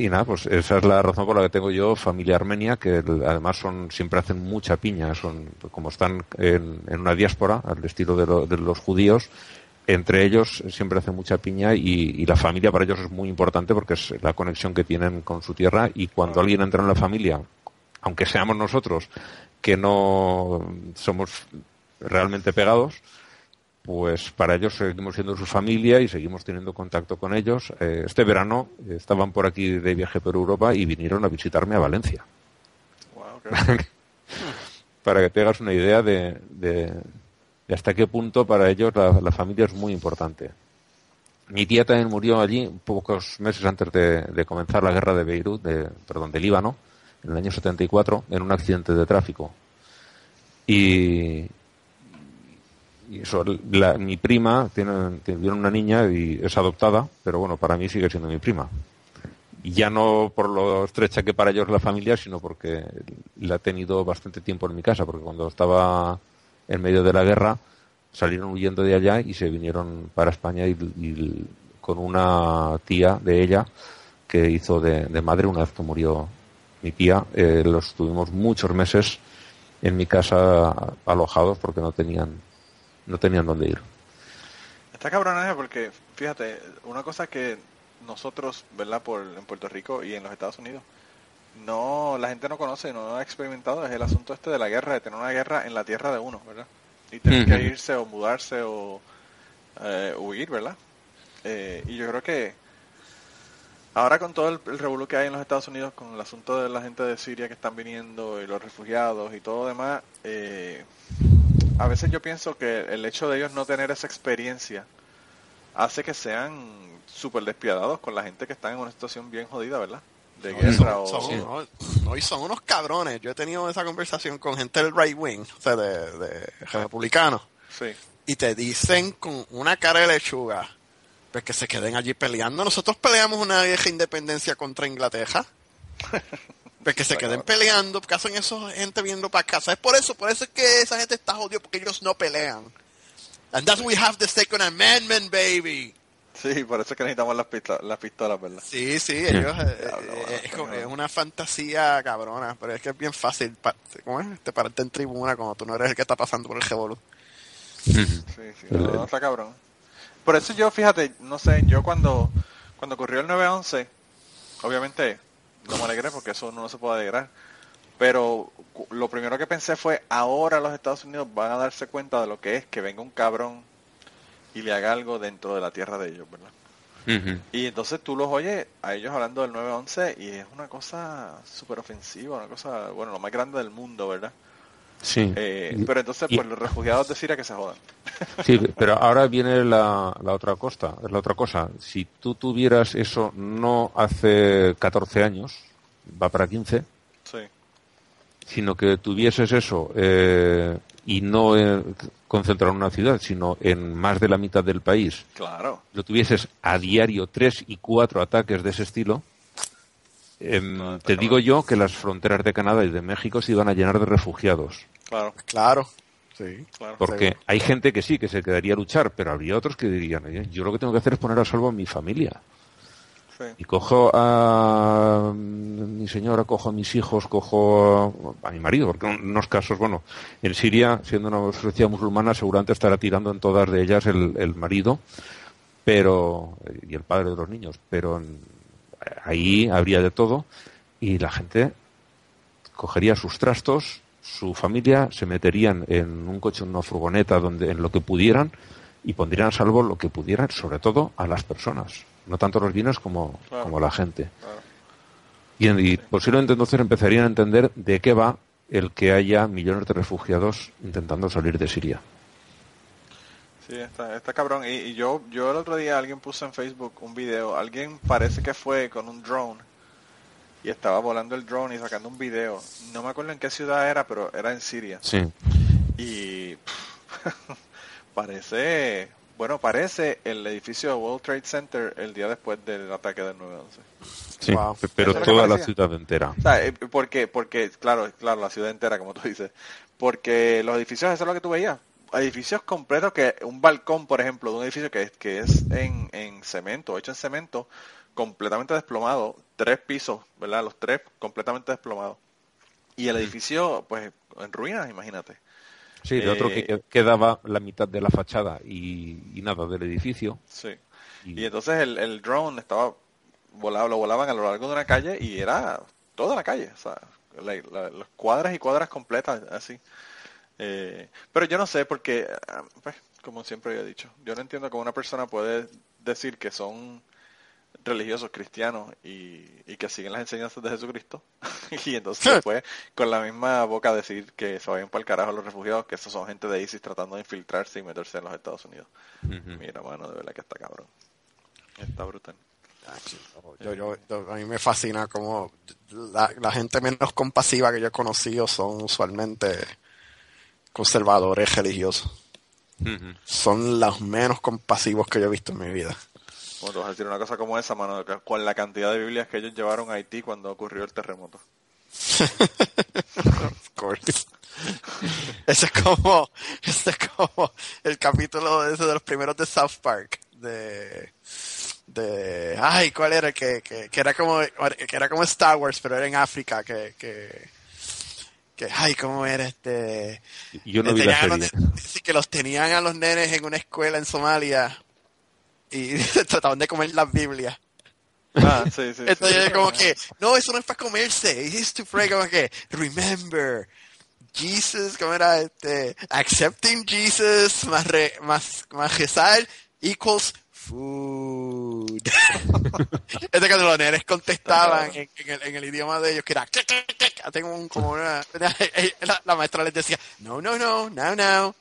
Y nada, pues esa es la razón por la que tengo yo familia armenia, que además son siempre hacen mucha piña, son como están en, en una diáspora, al estilo de, lo- de los judíos, entre ellos siempre hacen mucha piña y, y la familia para ellos es muy importante porque es la conexión que tienen con su tierra y cuando alguien entra en la familia, aunque seamos nosotros que no somos realmente pegados, pues para ellos seguimos siendo su familia y seguimos teniendo contacto con ellos. Eh, este verano estaban por aquí de viaje por Europa y vinieron a visitarme a Valencia. Wow, Para que te hagas una idea de, de- de hasta qué punto para ellos la, la familia es muy importante. Mi tía también murió allí pocos meses antes de, de comenzar la guerra de Beirut, de, perdón, de Líbano, en el año 74, en un accidente de tráfico. Y, y eso, la- mi prima tiene, tiene una niña y es adoptada, pero bueno, para mí sigue siendo mi prima. Y ya no por lo estrecha que para ellos la familia, sino porque la he tenido bastante tiempo en mi casa, porque cuando estaba en medio de la guerra salieron huyendo de allá y se vinieron para España y, y con una tía de ella que hizo de, de madre una vez que murió mi tía, eh, los tuvimos muchos meses en mi casa alojados porque no tenían no tenían dónde ir. Está cabronaje porque, fíjate, una cosa que nosotros, ¿verdad? Por, en Puerto Rico y en los Estados Unidos, no, la gente no conoce, no ha experimentado, es el asunto este de la guerra, de tener una guerra en la tierra de uno, ¿verdad? Y tener que irse o mudarse o eh, huir, ¿verdad? Eh, y yo creo que ahora con todo el, el revolú que hay en los Estados Unidos, con el asunto de la gente de Siria que están viniendo y los refugiados y todo lo demás, eh, a veces yo pienso que el hecho de ellos no tener esa experiencia hace que sean súper despiadados con la gente que está en una situación bien jodida, ¿verdad? De No, guerra son, o... son- no, no, y son unos cabrones. Yo he tenido esa conversación con gente del right wing, o sea, de, de republicanos, Sí, y te dicen con una cara de lechuga, pues que se queden allí peleando. Nosotros peleamos una vieja independencia contra Inglaterra. Pues que se queden peleando, porque hacen eso gente viendo para casa. Es por eso, por eso es que esa gente está jodida, porque ellos no pelean. And that's we have the second amendment, baby. sí, por eso es que necesitamos las, pistolas, las pistolas, ¿verdad? Sí, sí, ellos eh, Diablo, eh, es, es una fantasía cabrona, pero es que es bien fácil, pa- ¿cómo es? Te pararte en tribuna cuando tú no eres el que está pasando por el revolú. Sí, sí, no, no, está cabrón. Por eso yo, fíjate, no sé, yo cuando, cuando ocurrió el 9-11, obviamente no me alegré porque eso uno no se puede alegrar. Pero lo primero que pensé fue, ahora los Estados Unidos van a darse cuenta de lo que es que venga un cabrón y le haga algo dentro de la tierra de ellos, ¿verdad? Y entonces tú los oyes a ellos hablando del 9-11 y es una cosa súper ofensiva, una cosa, bueno, lo más grande del mundo, ¿verdad? Sí. Eh, Y- pero entonces, y- pues los refugiados de Siria que se jodan. Sí, pero ahora viene la, la otra costa, la otra cosa. Si tú tuvieras eso no hace 14 años, va para 15, Sí. sino que tuvieses eso eh, y no eh, concentrado en una ciudad, sino en más de la mitad del país, Claro. lo tuvieses a diario tres y cuatro ataques de ese estilo, em, te digo yo que las fronteras de Canadá y de México se iban a llenar de refugiados. Claro, Claro, sí. claro. Porque hay gente que sí, que se quedaría a luchar, pero habría otros que dirían, "Oye, yo lo que tengo que hacer es poner a salvo a mi familia. Sí. Y cojo a mi señora, cojo a mis hijos, cojo a mi marido, porque en unos casos, bueno, en Siria, siendo una sociedad musulmana, seguramente estará tirando en todas de ellas el, el marido, pero y el padre de los niños, pero ahí habría de todo y la gente cogería sus trastos, su familia se meterían en un coche, en una furgoneta, donde en lo que pudieran y pondrían a salvo lo que pudieran, sobre todo a las personas, no tanto los bienes como, como la gente. Y, y, posiblemente entonces empezarían a entender de qué va el que haya millones de refugiados intentando salir de Siria. Sí, está, está cabrón. Y, y, yo, yo el otro día alguien puso en Facebook un video, alguien parece que fue con un drone y estaba volando el drone y sacando un video. No me acuerdo en qué ciudad era, pero era en Siria. Sí. Y parece, bueno, parece el edificio de World Trade Center el día después del ataque del 9-11. Sí, wow. pero toda la ciudad entera. O sea, porque, porque, claro, claro, la ciudad entera, como tú dices. Porque los edificios, eso es lo que tú veías. Edificios completos que un balcón, por ejemplo, de un edificio que, que es en, en cemento, hecho en cemento, completamente desplomado, tres pisos, ¿verdad? Los tres completamente desplomados. Y el edificio, pues, en ruinas, imagínate. Sí, de eh, otro que quedaba la mitad de la fachada y, y nada del edificio. Sí. Y, y entonces el, el, drone estaba volado, lo volaban a lo largo de una calle y era toda la calle, o sea, la, la, las cuadras y cuadras completas, así. Eh, pero yo no sé, porque, pues, como siempre he dicho, yo no entiendo cómo una persona puede decir que son religiosos cristianos y, y, que siguen las enseñanzas de Jesucristo y entonces después con la misma boca decir que se vayan para el carajo los refugiados que estos son gente de ISIS tratando de infiltrarse y meterse en los Estados Unidos. Uh -huh. mira mano de verdad que está cabrón. Está brutal. Yo, yo, yo, a mí me fascina como la, la, gente menos compasiva que yo he conocido son usualmente conservadores religiosos uh -huh. son los menos compasivos que yo he visto en mi vida bueno, te vas a decir una cosa como esa, mano, con la cantidad de Biblias que ellos llevaron a Haití cuando ocurrió el terremoto. of course. Ese es como, ese es como el capítulo de, de los primeros de South Park, de, de, ay, ¿cuál era? Que, que, que era como, que era como Star Wars, pero era en África, que, que, que, ay, ¿cómo era este? Yo no vi la serie. Los, que los tenían a los nenes en una escuela en Somalia y trataban de comer las Biblias. Ah, sí, sí. Entonces sí. como que, no, eso no es para comerse, es to pray, como que, remember, Jesus, ¿cómo era? Este, accepting Jesus más, re, más, más rezar equals food. este cuando los contestaban en, en, el, en, el, idioma de ellos, que era, tengo un, como una, la, la maestra les decía, no, no, no, no, no,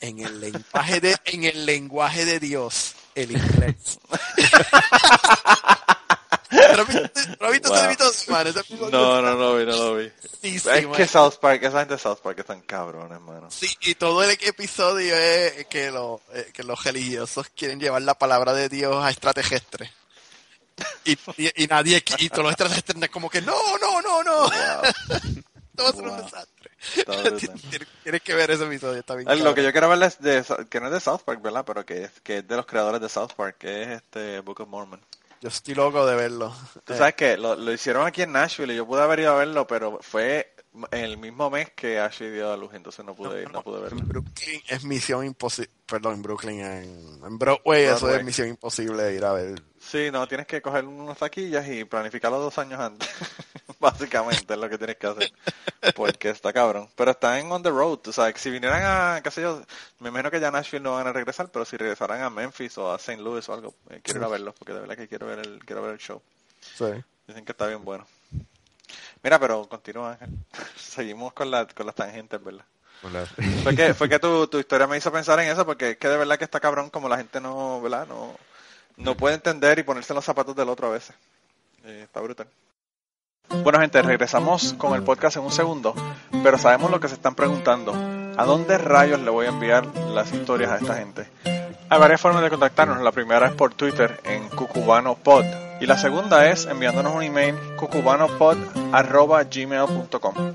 en el lenguaje de, en el lenguaje de Dios el inglés. ¿Lo viste wow. man? No, no, no vi, no lo vi. Sí, sí, es man. que South Park, esa gente de South Park están cabrones, hermano. Sí, y todo el episodio es que, lo, eh, que los religiosos quieren llevar la palabra de Dios a extraterrestres. Y, y, y, nadie, y todos los extraterrestres como que no, no, no, no. Wow. todo es wow. un desastre. Tienes que ver ese episodio, está bien. Lo que yo quiero ver es de, que no es de South Park, ¿verdad? Pero que es, que es de los creadores de South Park, que es este Book of Mormon. Yo estoy loco de verlo. Tú sabes que lo, lo, hicieron aquí en Nashville y yo pude haber ido a verlo, pero fue el mismo mes que Ashley dio a luz, entonces no pude ir, no, no pude verlo. En Brooklyn es misión imposible, perdón, en Brooklyn, en, en Broadway, Broadway, eso es misión imposible ir a ver. Sí, no, tienes que coger unas taquillas y planificarlo dos años antes. Básicamente es lo que tienes que hacer. Porque está cabrón. Pero está en on the road. O sea, si vinieran a, qué sé yo, me imagino que ya Nashville no van a regresar, pero si regresaran a Memphis o a St. Louis o algo, eh, quiero ir a verlos porque de verdad que quiero ver el, quiero ver el show. Sí. Dicen que está bien bueno. Mira, pero continúa, Ángel. Seguimos con, la, con las tangentes, ¿verdad? fue que, fue que tu, tu historia me hizo pensar en eso porque es que de verdad que está cabrón como la gente no, ¿verdad? No, no puede entender y ponerse en los zapatos del otro a veces. Eh, está brutal. Bueno gente, regresamos con el podcast en un segundo, pero sabemos lo que se están preguntando. ¿A dónde rayos le voy a enviar las historias a esta gente? Hay varias formas de contactarnos. La primera es por Twitter en cucubanopod y la segunda es enviándonos un email cucubanopod.gmail.com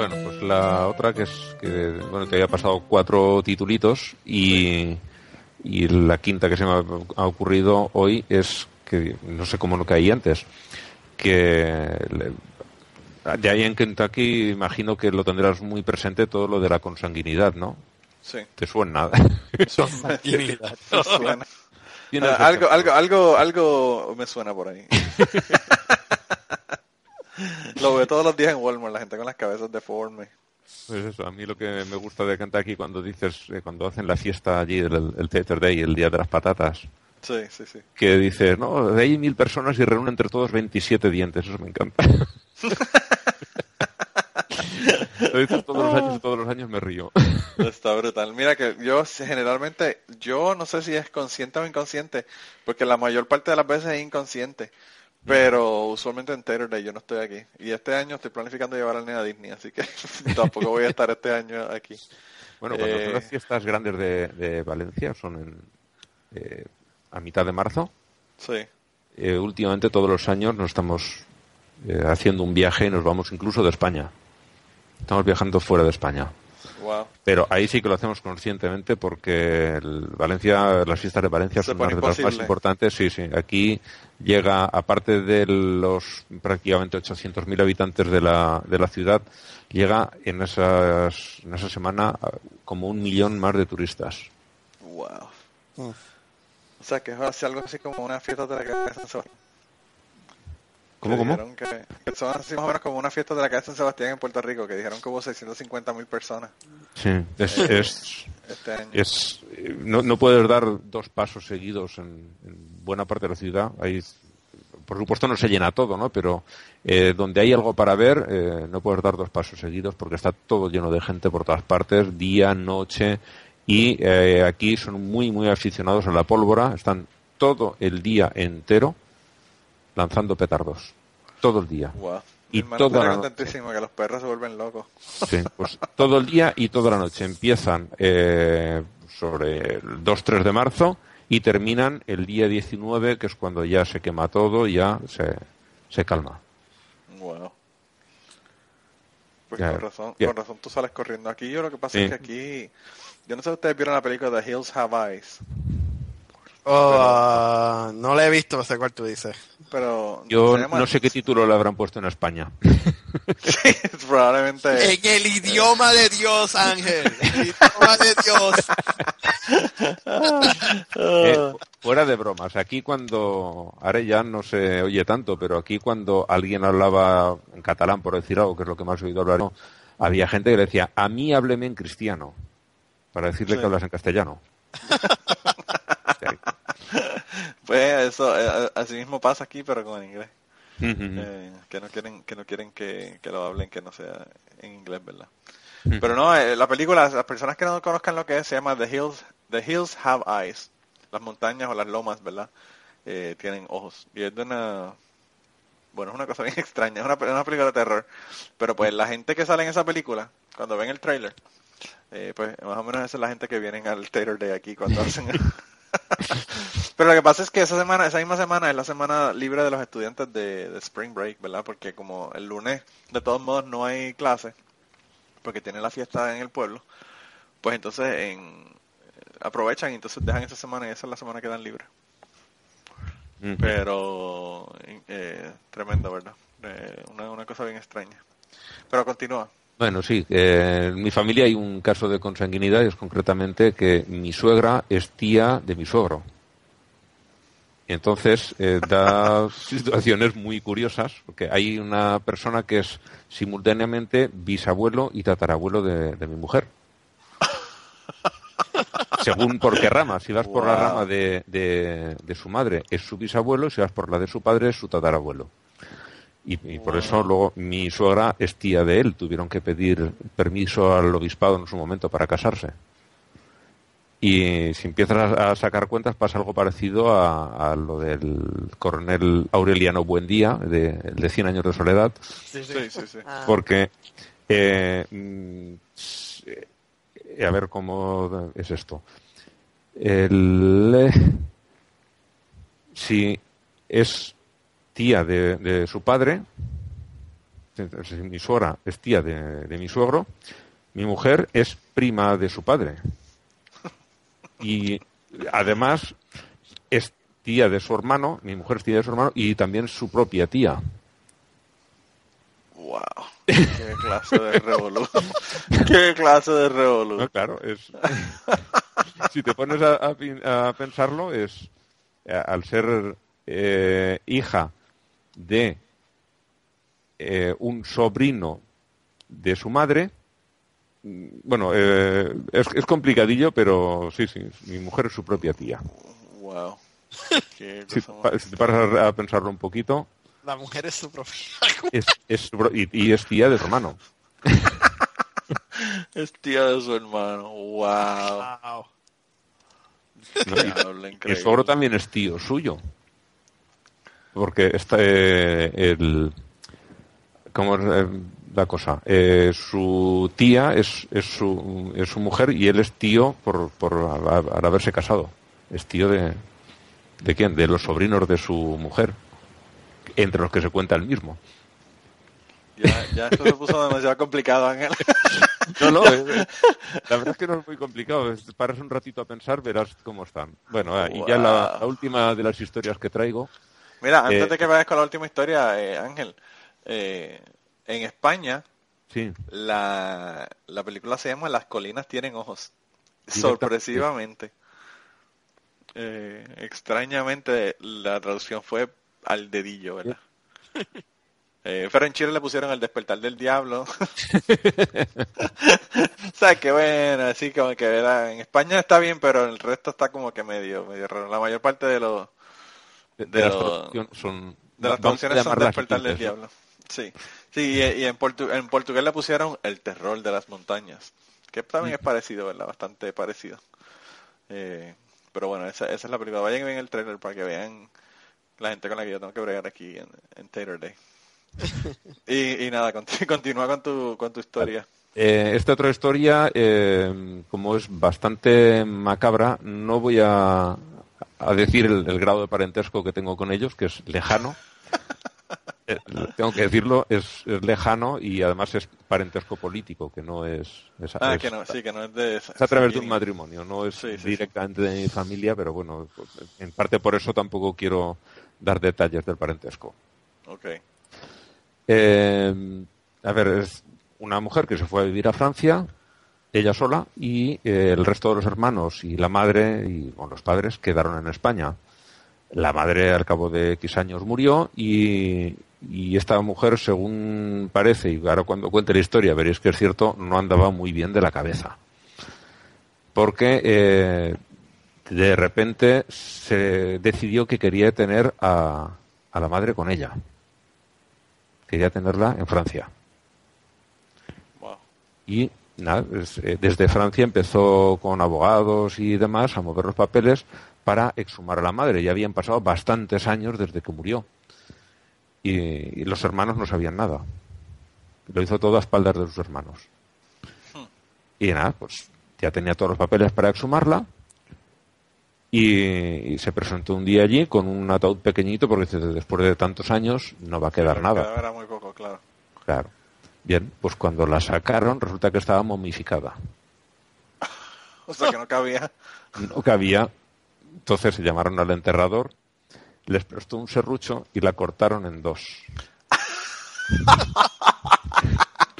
Bueno, pues la otra que es que, bueno, que había pasado cuatro titulitos y, y la quinta que se me ha, ocurrido hoy es que no sé cómo no caí antes, que de ahí en Kentucky imagino que lo tendrás muy presente todo lo de la consanguinidad, ¿no? Sí. ¿Te suena? Tienes Ah, algo, algo, algo, algo me suena por ahí. Lo veo todos los días en Walmart, la gente con las cabezas deformes. Pues eso, a mí lo que me gusta de Kentucky cuando dices, eh, cuando hacen la fiesta allí, el, el Theater Day, el Día de las Patatas, Sí, sí, sí. que dices, no, de ahí mil personas y reúnen entre todos 27 dientes, eso me encanta. lo dices todos los años y todos los años me río. Está brutal. Mira que yo generalmente, yo no sé si es consciente o inconsciente, porque la mayor parte de las veces es inconsciente, pero usualmente en Taylor Day yo no estoy aquí. Y este año estoy planificando llevar al nene a Disney, así que tampoco voy a estar este año aquí. Bueno, cuando Eh, son las fiestas grandes de, de Valencia, son en, eh, a mitad de marzo, Sí. eh, últimamente todos los años nos estamos eh, haciendo un viaje y nos vamos incluso de España. Estamos viajando fuera de España. Wow. Pero ahí sí que lo hacemos conscientemente porque el Valencia, las fiestas de Valencia Se son una de las más importantes. Sí, sí. Aquí llega, aparte de los prácticamente 800.000 habitantes de la, de la ciudad, llega en, esas, en esa semana como un millón más de turistas. Wow. O sea, que es algo así como una fiesta de la cabeza de San Sebastián. ¿Cómo, Que cómo? dijeron Que, que son así más o menos como una fiesta de la de San Sebastián en Puerto Rico, que dijeron que hubo 650 mil personas Sí, es, es, este año. es eh, no, no puedes dar dos pasos seguidos en, en buena parte de la ciudad. Hay, por supuesto no se llena todo, ¿no? Pero eh, donde hay algo para ver, eh, no puedes dar dos pasos seguidos porque está todo lleno de gente por todas partes, día, noche. Y eh, aquí son muy, muy aficionados a la pólvora. Están todo el día entero lanzando petardos. Todo el día. Wow. y toda la noche. que los perros se vuelven locos. Sí, pues todo el día y toda la noche. Empiezan eh, sobre el 2-3 de marzo y terminan el día 19, que es cuando ya se quema todo y ya se, se calma. Wow. Pues con razón, con razón tú sales corriendo. Aquí yo lo que pasa Sí. es que aquí, yo no sé si ustedes vieron la película The Hills Have Eyes, Oh, ah, no la he visto, no sé cuál tú dices. pero Yo no sé qué título le habrán puesto en España. Sí, probablemente. En el idioma de Dios, Ángel. El idioma de Dios. Eh, fuera de bromas, aquí cuando, ahora ya no se oye tanto, pero aquí cuando alguien hablaba en catalán, por decir algo, que es lo que más he oído hablar, había gente que le decía, a mí hábleme en cristiano, para decirle Sí. que hablas en castellano. Pues eso, eh, así mismo pasa aquí, pero con inglés. Eh, que no quieren, que no quieren que, que lo hablen, que no sea en inglés, ¿verdad? Pero no, eh, la película, las personas que no conozcan lo que es, se llama The Hills, The Hills Have Eyes. Las montañas o las lomas, ¿verdad? Eh, tienen ojos. Y es de una, bueno, es una cosa bien extraña, es una, es una película de terror. Pero pues la gente que sale en esa película, cuando ven el trailer, eh, pues más o menos esa es la gente que vienen al Taylor de aquí cuando hacen... Pero lo que pasa es que esa semana, esa misma semana es la semana libre de los estudiantes de, de Spring Break, ¿verdad? Porque como el lunes de todos modos no hay clase, porque tienen la fiesta en el pueblo, pues entonces en, aprovechan y entonces dejan esa semana y esa es la semana que dan libre. Pero eh, tremendo, ¿verdad? Eh, una, una cosa bien extraña. Pero continúa. Bueno, sí. eh, en mi familia hay un caso de consanguinidad, y es concretamente que mi suegra es tía de mi suegro. Y entonces eh, da situaciones muy curiosas, porque hay una persona que es simultáneamente bisabuelo y tatarabuelo de, de mi mujer. Según por qué rama. Si vas por la rama de, de- de su madre es su bisabuelo, si vas por la de su padre es su tatarabuelo. Y, y por eso luego mi suegra es tía de él. Tuvieron que pedir permiso al obispado en su momento para casarse. Y si empiezas a, sacar cuentas pasa algo parecido a, a lo del coronel Aureliano Buendía, de, el de 100 años de soledad, Sí, sí. Sí. Ah. porque, eh, mm, eh, a ver cómo es esto. El, eh, si es tía de, de su padre, mi suegra es tía de, de mi suegro, mi mujer es prima de su padre. Y además es tía de su hermano, mi mujer es tía de su hermano y también su propia tía. Wow. Qué clase de revolú. Qué clase de revolú. No, claro, es. si te pones a, a pin- a pensarlo, es. eh, al ser eh, hija de eh, un sobrino de su madre. Bueno, eh, es, es complicadillo, pero sí, sí, mi mujer es su propia tía. Wow. Qué Si, pa- te paras a, a pensarlo un poquito, La mujer es su propia. es, es su pro- y, y es tía de su hermano. Es tía de su hermano. Wow. Wow. ¿no? Y- Diablo, El suegro también es tío suyo. Porque está eh, el. ¿Cómo es eh, la cosa? Eh, su tía es, es, su, es su mujer y él es tío por, por al, al haberse casado. Es tío de. ¿De quién? De los sobrinos de su mujer. Entre los que se cuenta el mismo. Ya, ya esto se puso demasiado complicado, Ángel. No, no, eh, la verdad es que no es muy complicado. Paras un ratito a pensar, verás cómo están. Bueno, ah, y ya la, la última de las historias que traigo. Mira, antes Eh, de que vayas con la última historia, eh, Ángel, eh, en España Sí, la, la película se llama Las colinas tienen ojos. Sorpresivamente. Eh, extrañamente la traducción fue al dedillo, ¿verdad? Eh, pero en Chile le pusieron el despertar del diablo. o sea, que bueno, así como que ¿verdad? en España está bien, pero el resto está como que medio, medio raro. La mayor parte de los de, De las traducciones son. de las traducciones son despertar del diablo. Sí, sí y, y en, portu- en portugués le pusieron el terror de las montañas, que también es parecido, ¿verdad? Bastante parecido. Eh, pero bueno, esa, esa es la película. Vayan y vean el trailer para que vean la gente con la que yo tengo que bregar aquí en, en Taylor Day. y, y nada, conti- continúa con tu, con tu historia. Eh, esta otra historia, eh, como es bastante macabra, no voy a, a decir el, el grado de parentesco que tengo con ellos, que es lejano. Eh, tengo que decirlo, es, es lejano y además es parentesco político, que no es... es- Ah, es- que no, sí, que no es de... es a través de un matrimonio, no es Sí, sí, sí. directamente de mi familia, pero bueno, en parte por eso tampoco quiero dar detalles del parentesco. Ok. Eh, a ver, es una mujer que se fue a vivir a Francia, ella sola, y eh, el resto de los hermanos y la madre y bueno, los padres quedaron en España. La madre al cabo de X años murió y, y esta mujer, según parece, y ahora cuando cuente la historia veréis que es cierto, no andaba muy bien de la cabeza. Porque eh, de repente se decidió que quería tener a, a la madre con ella quería tenerla en Francia. Wow. Y nada, eh, desde Francia empezó con abogados y demás a mover los papeles para exhumar a la madre. Ya habían pasado bastantes años desde que murió. Y, y los hermanos no sabían nada. Lo hizo todo a espaldas de sus hermanos. Y nada, pues ya tenía todos los papeles para exhumarla. Y, y se presentó un día allí con un ataúd pequeñito porque después de tantos años no va a quedar nada. Quedaba Era muy poco, claro. Claro. Bien, pues cuando la sacaron resulta que estaba momificada. O sea que no cabía. No cabía. Entonces se llamaron al enterrador, les prestó un serrucho y la cortaron en dos.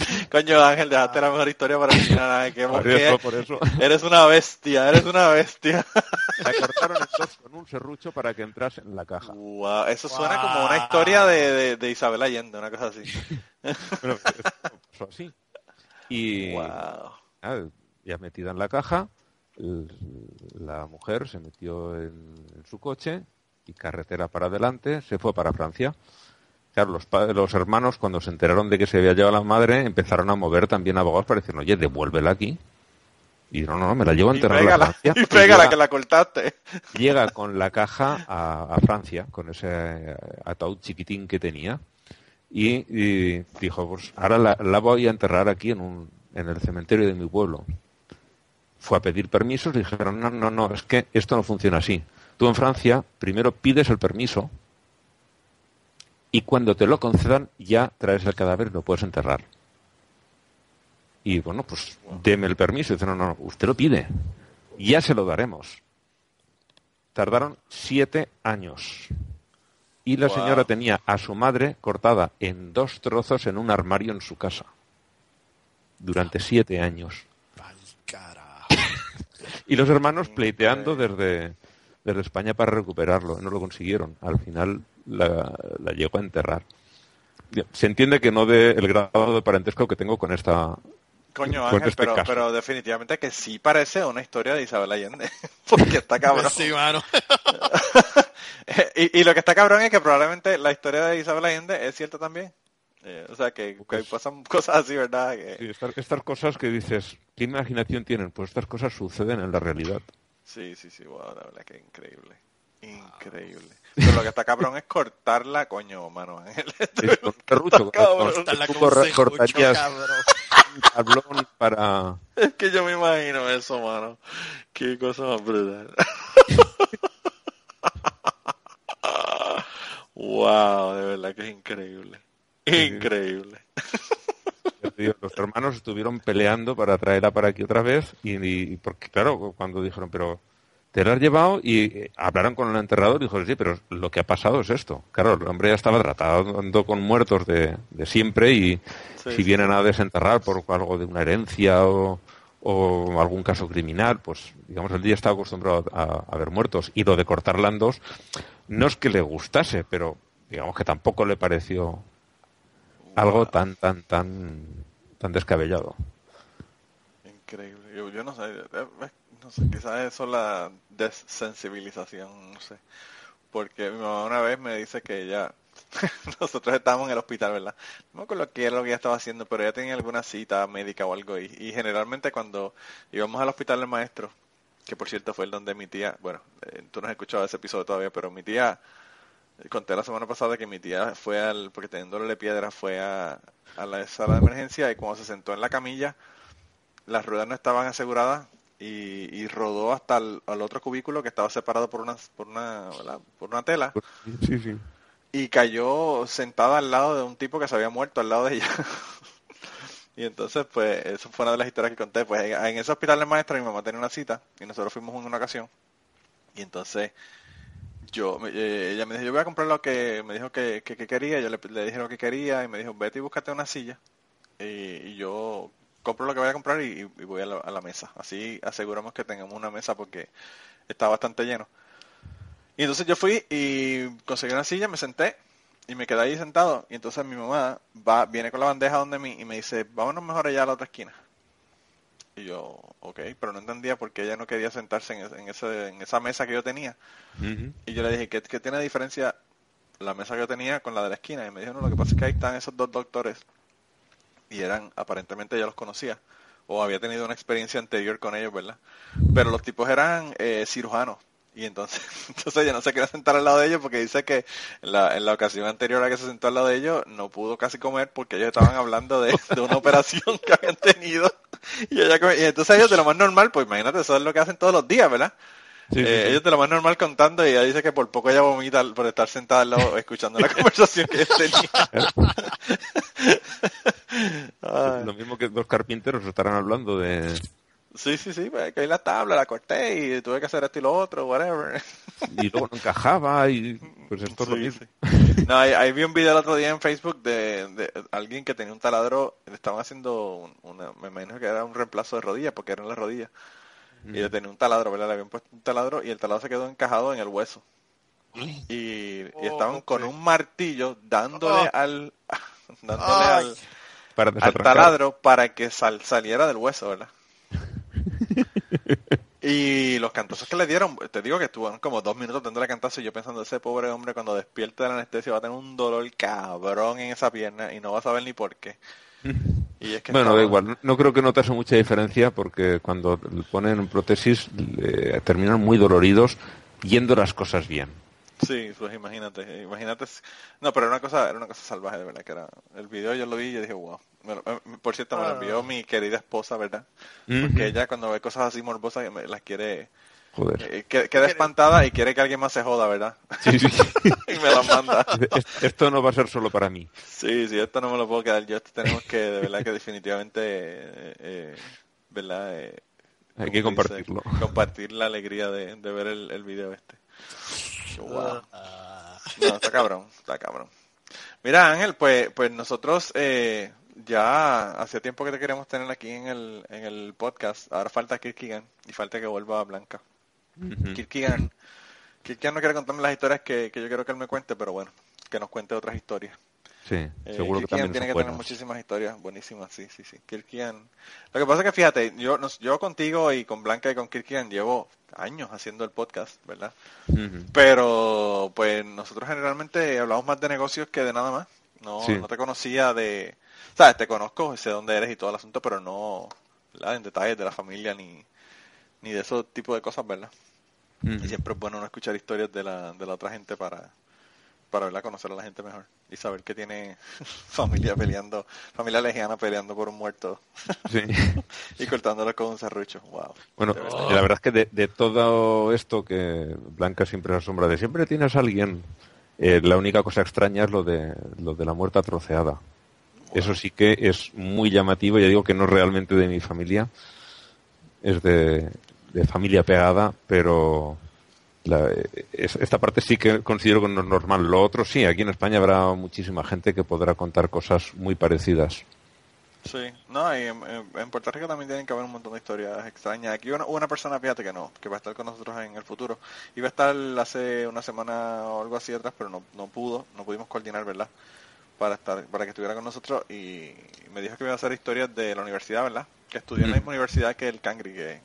Coño, Ángel, dejaste la mejor historia para el final. ay, qué- Por qué- eso, por eso. Eres una bestia, eres una bestia. La cortaron en dos con un serrucho para que entrase en la caja. Wow, eso suena como una historia de, de, de Isabel Allende, una cosa así. Bueno, esto pasó así. Y Wow. nada, ya metida en la caja, la mujer se metió en, en su coche y carretera para adelante, se fue para Francia. Claro, los, los hermanos, cuando se enteraron de que se había llevado la madre, empezaron a mover también abogados para decir, oye, devuélvela aquí. Y no, no, no, me la llevo a enterrar a Francia. y pégala llega, que la cortaste. llega con la caja a, a Francia, con ese eh, ataúd chiquitín que tenía. Y, y dijo, pues ahora la, la voy a enterrar aquí en, un, en el cementerio de mi pueblo. Fue a pedir permisos y dijeron, no, no, no, es que esto no funciona así. Tú en Francia primero pides el permiso y cuando te lo concedan ya traes el cadáver y lo puedes enterrar. Y bueno, pues deme el permiso. Y dice, no, no, usted lo pide. Ya se lo daremos. Tardaron siete años. Y la Wow. señora tenía a su madre cortada en dos trozos en un armario en su casa. Durante siete años. Y los hermanos pleiteando desde, desde España para recuperarlo. No lo consiguieron. Al final la, la llegó a enterrar. Se entiende que no de el grado de parentesco que tengo con esta Coño, Con Ángel, este pero, caso. pero definitivamente que sí parece una historia de Isabel Allende. Porque está cabrón. Sí, mano. y, y lo que está cabrón es que probablemente la historia de Isabel Allende es cierta también. Eh, o sea, que, que Pues- pasan cosas así, ¿verdad? Que- Sí, estas, estas cosas que dices, ¿qué imaginación tienen? Pues estas cosas suceden en la realidad. Sí, sí, sí, wow, la verdad que increíble. Increíble. Pero lo que está cabrón es cortarla, coño, mano, Ángel. Cortarla cabrón. un tablón para... Es que yo me imagino eso, mano. Qué cosa más brutal. wow, de verdad que es increíble. Increíble. Digo, los hermanos estuvieron peleando para traerla para aquí otra vez y, y- porque claro, cuando dijeron, pero te la has llevado y eh, hablaron con el enterrador y dijo, sí, pero lo que ha pasado es esto. Claro, el hombre ya estaba tratando con muertos de, de siempre y Sí, si vienen a desenterrar por algo de una herencia o, o algún caso criminal, pues digamos, el día estaba acostumbrado a, a ver muertos. Y lo de cortarla en dos no es que le gustase, pero digamos que tampoco le pareció algo tan, tan, tan, tan descabellado. Increíble. Yo, yo no sé, no sé, quizás eso es la desensibilización, no sé. Porque mi mamá una vez me dice que ella, nosotros estábamos en el hospital, ¿verdad? No me acuerdo qué era lo que ella estaba haciendo, pero ella tenía alguna cita médica o algo. Y, y generalmente cuando íbamos al hospital del maestro, que por cierto fue el donde mi tía, bueno, eh, tú no has escuchado ese episodio todavía, pero mi tía, conté la semana pasada que mi tía fue al, porque teniendo dolor de piedra, fue a, a la sala de emergencia y cuando se sentó en la camilla, las ruedas no estaban aseguradas y, y rodó hasta el al otro cubículo que estaba separado por una, por una, ¿verdad? por una tela Sí, sí. y cayó sentada al lado de un tipo que se había muerto al lado de ella. y entonces, pues, eso fue una de las historias que conté. Pues en, ese hospital de maestro mi mamá tenía una cita y nosotros fuimos en una ocasión. Y entonces, yo, eh, ella me dijo, yo voy a comprar lo que me dijo que, que, que quería. Yo le, dije lo que quería y me dijo, vete y búscate una silla. Y, y yo compro lo que voy a comprar y, y voy a la, a la mesa. Así aseguramos que tengamos una mesa porque está bastante lleno. Y entonces yo fui y conseguí una silla, me senté y me quedé ahí sentado. Y entonces mi mamá va, viene con la bandeja donde mí y me dice, vámonos mejor allá a la otra esquina. Y yo, ok, pero no entendía por qué ella no quería sentarse en, en, ese, en esa mesa que yo tenía. Y yo le dije, ¿qué, qué tiene diferencia la mesa que yo tenía con la de la esquina? Y me dijo, no, lo que pasa es que ahí están esos dos doctores. Y eran, aparentemente ya los conocía. O había tenido una experiencia anterior con ellos, ¿verdad? Pero los tipos eran eh, cirujanos. Y entonces, entonces ella no se quería sentar al lado de ellos porque dice que en la, en la ocasión anterior a que se sentó al lado de ellos no pudo casi comer porque ellos estaban hablando de, de una operación que habían tenido. Y, ella, y entonces ellos de lo más normal, pues imagínate, eso es lo que hacen todos los días, ¿verdad? Sí, Eh, sí. Ellos de lo más normal contando y ella dice que por poco ella vomita por estar sentada al lado escuchando la conversación que ellos tenían. Lo mismo que dos carpinteros estarán hablando de... sí, sí, sí, pues, que ahí la tabla, la corté y tuve que hacer esto y lo otro, whatever. Y luego no encajaba y... Pues esto es lo Sí, mismo. sí. No, ahí, ahí vi un video el otro día en Facebook de, de alguien que tenía un taladro, le estaban haciendo un- una, me imagino que era un reemplazo de rodillas, porque eran las rodillas. Y le tenía un taladro, ¿verdad? Le habían puesto un taladro y el taladro se quedó encajado en el hueso. Y, y estaban Oh, con un martillo dándole Oh. al dándole Ay. al, Para al taladro para que sal- saliera del hueso, ¿verdad? y los cantazos que le dieron, te digo que estuvieron como dos minutos dándole cantazo y yo pensando, ese pobre hombre cuando despierte de la anestesia va a tener un dolor cabrón en esa pierna y no va a saber ni por qué. Y es que Bueno, estaba- da igual. No creo que notase mucha diferencia porque cuando le ponen prótesis le- terminan muy doloridos yendo las cosas bien. Sí, pues imagínate, imagínate. No, pero era una cosa, era una cosa salvaje, de verdad, que era. El video yo lo vi y yo dije, wow. Me lo- eh, por cierto, me lo envió mi querida esposa, ¿verdad? Porque ella cuando ve cosas así morbosas me- las quiere, Joder. Eh, que- queda espantada y quiere que alguien más se joda, ¿verdad? Sí, sí. y me lo manda. Es- Esto no va a ser solo para mí. Sí, sí, esto no me lo puedo quedar yo. Esto tenemos que, de verdad, que definitivamente, eh, eh, ¿verdad? Eh, Hay que ¿cómo se compartirlo. Compartir la alegría de, de ver el, el video este. Wow. Ah, No, está cabrón, está cabrón. Mira, Ángel, pues, pues nosotros eh, ya hacía tiempo que te queremos tener aquí en el, en el podcast. Ahora falta Kirkigan y falta que vuelva a Blanca. Ujú. Kirkigan, Kirkigan no quiere contarme las historias que, que yo quiero que él me cuente, pero bueno, que nos cuente otras historias. Sí, Eh, seguro que también tiene que tener muchísimas historias buenísimas, sí, sí, sí. Kirkian. Lo que pasa es que fíjate, yo, nos- yo contigo y con Blanca y con Kirkian llevo años haciendo el podcast, ¿verdad? Pero pues nosotros generalmente hablamos más de negocios que de nada más. No, Sí. no te conocía de, sabes, te conozco, sé dónde eres y todo el asunto, pero no, ¿verdad? En detalles de la familia ni, ni de esos tipos de cosas, ¿verdad? Y siempre es bueno no escuchar historias de la, de la otra gente para, para ¿verdad? conocer a la gente mejor y saber que tiene familia peleando, familia legiana peleando por un muerto Sí. y cortándolo con un serrucho. Wow. Bueno, la verdad es que de, de todo esto que Blanca siempre se asombra de siempre tienes a alguien, eh, la única cosa extraña es lo de lo de la muerte troceada. Eso sí que es muy llamativo, ya digo que no es realmente de mi familia, es de, de familia pegada, pero la- es- esta parte sí que considero que no es normal. Lo otro sí, aquí en España habrá muchísima gente que podrá contar cosas muy parecidas. Sí, no, y en, en- en Puerto Rico también tienen que haber un montón de historias extrañas. Aquí una, una persona, fíjate que no, que va a estar con nosotros en el futuro. Iba a estar hace una semana o algo así atrás, pero no, no pudo, no pudimos coordinar, ¿verdad? Para estar, para que estuviera con nosotros y me dijo que iba a hacer historias de la universidad, ¿verdad? Que estudió en la Mm. misma universidad que el Cangri, que,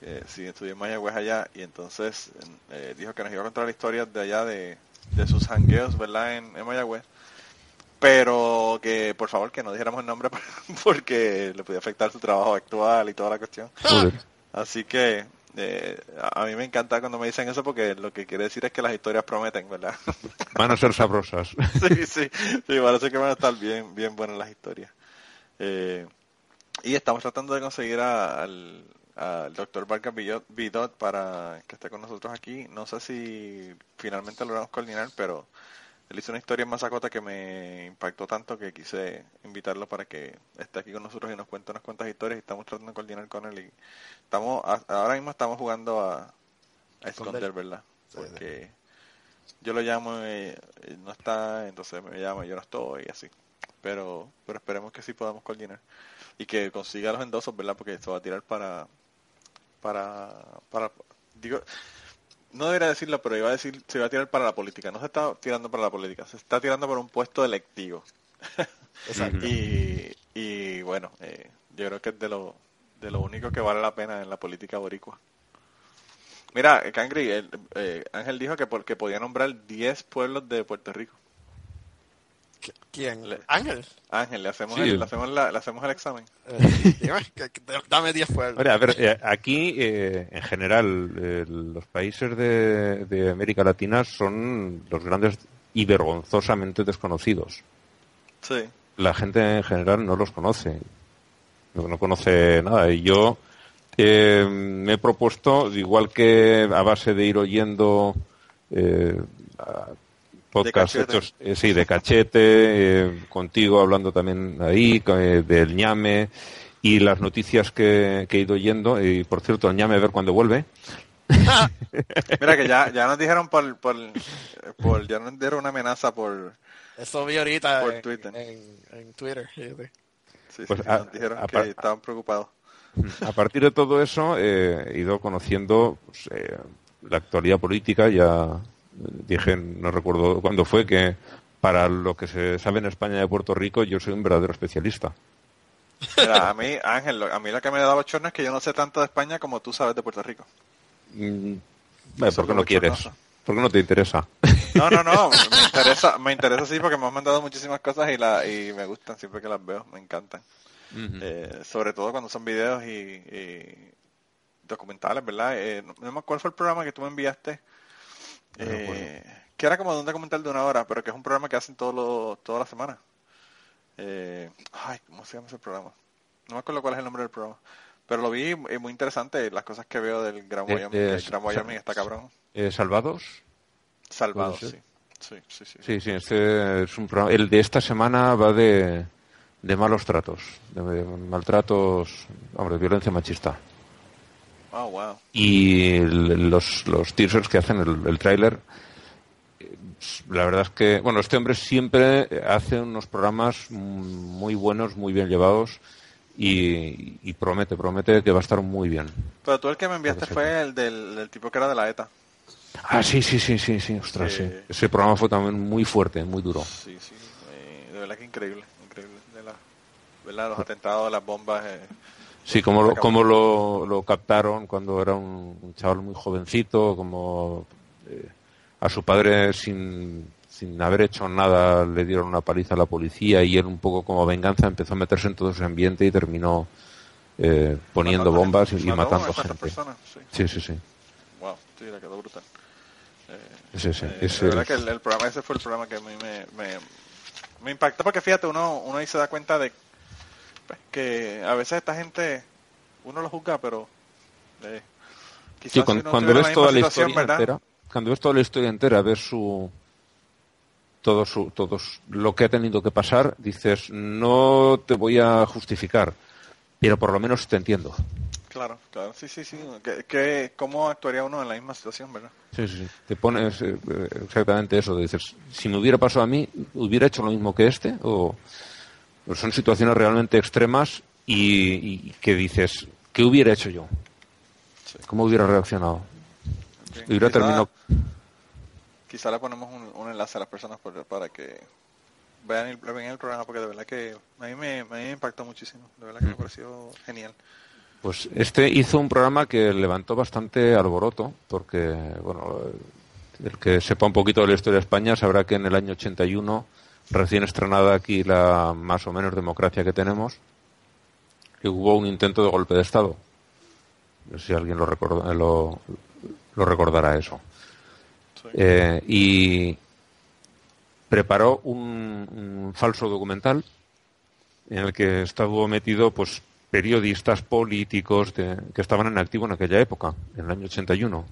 que sí, estudió en Mayagüez allá y entonces eh, dijo que nos iba a contar historias de allá de, de sus hangueos, ¿verdad? En, en Mayagüez. Pero que por favor que no dijéramos el nombre porque le podía afectar su trabajo actual y toda la cuestión. Así que eh, a a mí me encanta cuando me dicen eso porque lo que quiere decir es que las historias prometen, ¿verdad? Van a ser sabrosas. sí, sí, sí, parece que van a estar bien, bien buenas las historias. Eh, y estamos tratando de conseguir a- al, al doctor Vargas Bidot, Bidot para que esté con nosotros aquí. No sé si finalmente logramos coordinar, pero él hizo una historia en Masacota que me impactó tanto que quise invitarlo para que esté aquí con nosotros y nos cuente unas cuantas historias y estamos tratando de coordinar con él. Y estamos, a- ahora mismo estamos jugando a, a esconder, ¿verdad? Porque yo lo llamo y y no está, entonces me llama y yo no estoy y así. Pero, pero esperemos que sí podamos coordinar y que consiga los endosos, ¿verdad? Porque esto va a tirar para, para, para, digo, no debería decirlo, pero iba a decir, se va a tirar para la política. No se está tirando para la política, se está tirando por un puesto electivo. Exacto. Y, y bueno, eh, yo creo que es de lo, de lo único que vale la pena en la política boricua. Mira, Cangri, el- eh, Ángel dijo que, por- que podía nombrar 10 pueblos de Puerto Rico. ¿Quién? Le- Ángel. Ángel, le hacemos, Sí. el, le hacemos, la- le hacemos el examen. Eh, dame 10 pueblos. Ahora, a ver, eh, aquí eh, en general eh, los países de, de América Latina son los grandes y vergonzosamente desconocidos. Sí. La gente en general no los conoce, no, no conoce nada. Y yo eh, me he propuesto, igual que a base de ir oyendo eh, a- podcasts cachete. hechos, eh, sí, de cachete, eh, contigo hablando también ahí, eh, del ñame y las noticias que, que he ido oyendo. Y por cierto, el ñame a ver cuándo vuelve. Mira que ya, ya nos dijeron por, por, por, ya nos dieron una amenaza por, Eso vi ahorita Por en, Twitter. en, en Twitter. fíjate. sí, Pues, sí, sí, a- nos dijeron a- que a- estaban preocupados. A partir de todo eso eh, he ido conociendo pues, eh, la actualidad política. Ya dije, no recuerdo cuándo fue, que para lo que se sabe en España de Puerto Rico yo soy un verdadero especialista. Mira, a mí, Ángel, a mí lo que me da bochorno es que yo no sé tanto de España como tú sabes de Puerto Rico. Mm, eh, ¿Por qué no quieres? ¿Por qué no te interesa? No, no, no, me interesa, me interesa sí porque me han mandado muchísimas cosas y, la, y me gustan siempre que las veo, me encantan. Eh, sobre todo cuando son videos y, y documentales, ¿verdad? Eh, no, no me acuerdo cuál fue el programa que tú me enviaste, eh, que era como de un documental de una hora, pero que es un programa que hacen todo lo, toda la semana. Eh, ay, ¿cómo se llama ese programa? No me acuerdo cuál es el nombre del programa. Pero lo vi eh, muy interesante, las cosas que veo del Gran Eh, Wyoming. eh, el Gran Wyoming está cabrón. ¿Salvados? Salvado, ¿puede sí. Sí, sí, sí. Sí, sí, este es un programa. El de esta semana va de, de malos tratos, de, maltratos, hombre, de violencia machista. Oh, wow. Y el- los, los teasers que hacen, el, el tráiler, eh, la verdad es que, bueno, este hombre siempre hace unos programas muy buenos, muy bien llevados y, y promete, promete que va a estar muy bien. Pero tú el que me enviaste fue el del, del tipo que era de la ETA. Ah, sí, sí, sí, sí, sí, ostras, Sí. sí. Ese programa fue también muy fuerte, muy duro. Sí, sí. eh, de verdad que increíble, increíble. De la. Los atentados, las bombas. eh, Sí, como lo, como lo, lo captaron cuando era un, un chaval muy jovencito, como eh, a su padre sin, sin haber hecho nada le dieron una paliza a la policía y él un poco como venganza empezó a meterse en todo ese ambiente y terminó eh, poniendo matando bombas y, gente. y matando gente. personas, sí. Sí, sí, sí. Wow, sí, le quedó brutal. Ese, ese, Eh, ese- de verdad que el, el programa ese fue el programa que a mí me, me, me impactó porque fíjate, uno, uno ahí se da cuenta de que a veces esta gente, uno lo juzga, pero eh, quizás Sí, si cuando, ves toda la historia ¿verdad? entera, cuando ves toda la historia entera, ves su todo su todos lo que ha tenido que pasar, dices, no te voy a justificar, pero por lo menos te entiendo. Claro, claro, sí, sí, sí. Que, que- ¿Cómo actuaría uno en la misma situación, verdad? Sí, sí, sí. Te pones eh, eh, exactamente eso, dices, si me hubiera pasado a mí, hubiera hecho lo mismo que este o o son situaciones realmente extremas y, y que dices, ¿qué hubiera hecho yo? ¿Cómo hubiera reaccionado? Hubiera Quizá- terminado Quizá le ponemos un, un enlace a las personas por- para que vean el, vean el programa porque de verdad que a mí me, me impactó muchísimo. De verdad que me pareció genial. Pues este hizo un programa que levantó bastante alboroto, porque, bueno, el que sepa un poquito de la historia de España sabrá que en el año 81, recién estrenada aquí la más o menos democracia que tenemos, que hubo un intento de golpe de Estado. No sé si alguien lo, recorda- lo, lo recordará eso. Sí. Eh, y preparó un, un falso documental en el que estuvo metido pues periodistas políticos de- que estaban en activo en aquella época, en el año 81,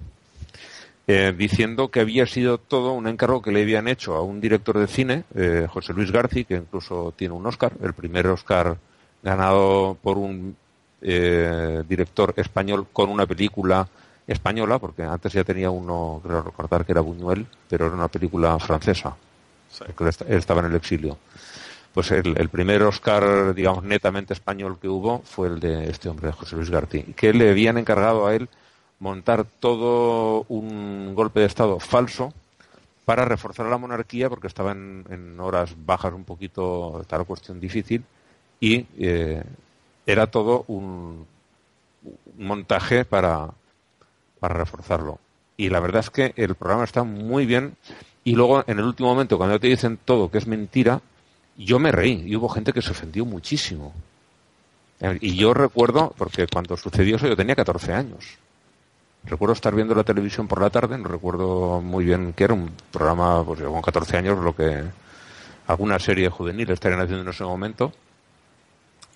eh, diciendo que había sido todo un encargo que le habían hecho a un director de cine, eh, José Luis Garci, que incluso tiene un Oscar, el primer Oscar ganado por un eh, director español con una película española, porque antes ya tenía uno, creo recordar que era Buñuel, pero era una película francesa, Sí. porque él est- él estaba en el exilio. Pues el, el primer Oscar, digamos, netamente español que hubo fue el de este hombre, José Luis García, que le habían encargado a él montar todo un golpe de Estado falso para reforzar a la monarquía, porque estaba en, horas bajas un poquito, estaba cuestión difícil, y eh, era todo un, un montaje para, para reforzarlo. Y la verdad es que el programa está muy bien. Y luego, en el último momento, cuando te dicen todo que es mentira, yo me reí. Y hubo gente que se ofendió muchísimo. Eh, Y yo recuerdo, porque cuando sucedió eso yo tenía 14 años. Recuerdo estar viendo la televisión por la tarde, no recuerdo muy bien que era un programa, pues yo con 14 años, lo que alguna serie juvenil estarían haciendo en ese momento.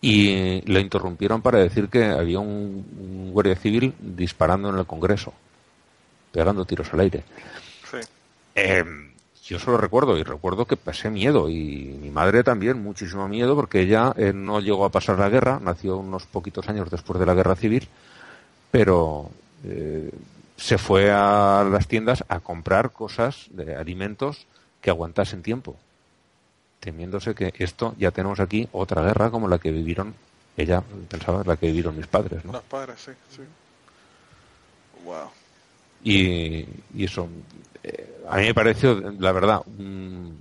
Y le interrumpieron para decir que había un, un guardia civil disparando en el Congreso, pegando tiros al aire. Sí. Eh, yo solo recuerdo y recuerdo que pasé miedo y mi madre también muchísimo miedo porque ella eh, no llegó a pasar la guerra, nació unos poquitos años después de la guerra civil, pero eh, se fue a las tiendas a comprar cosas de alimentos que aguantasen tiempo, temiéndose que esto ya tenemos aquí otra guerra como la que vivieron ella pensaba la que vivieron mis padres, ¿no? Los padres, sí, sí. Wow. y, y eso eh, a mí me pareció la verdad un,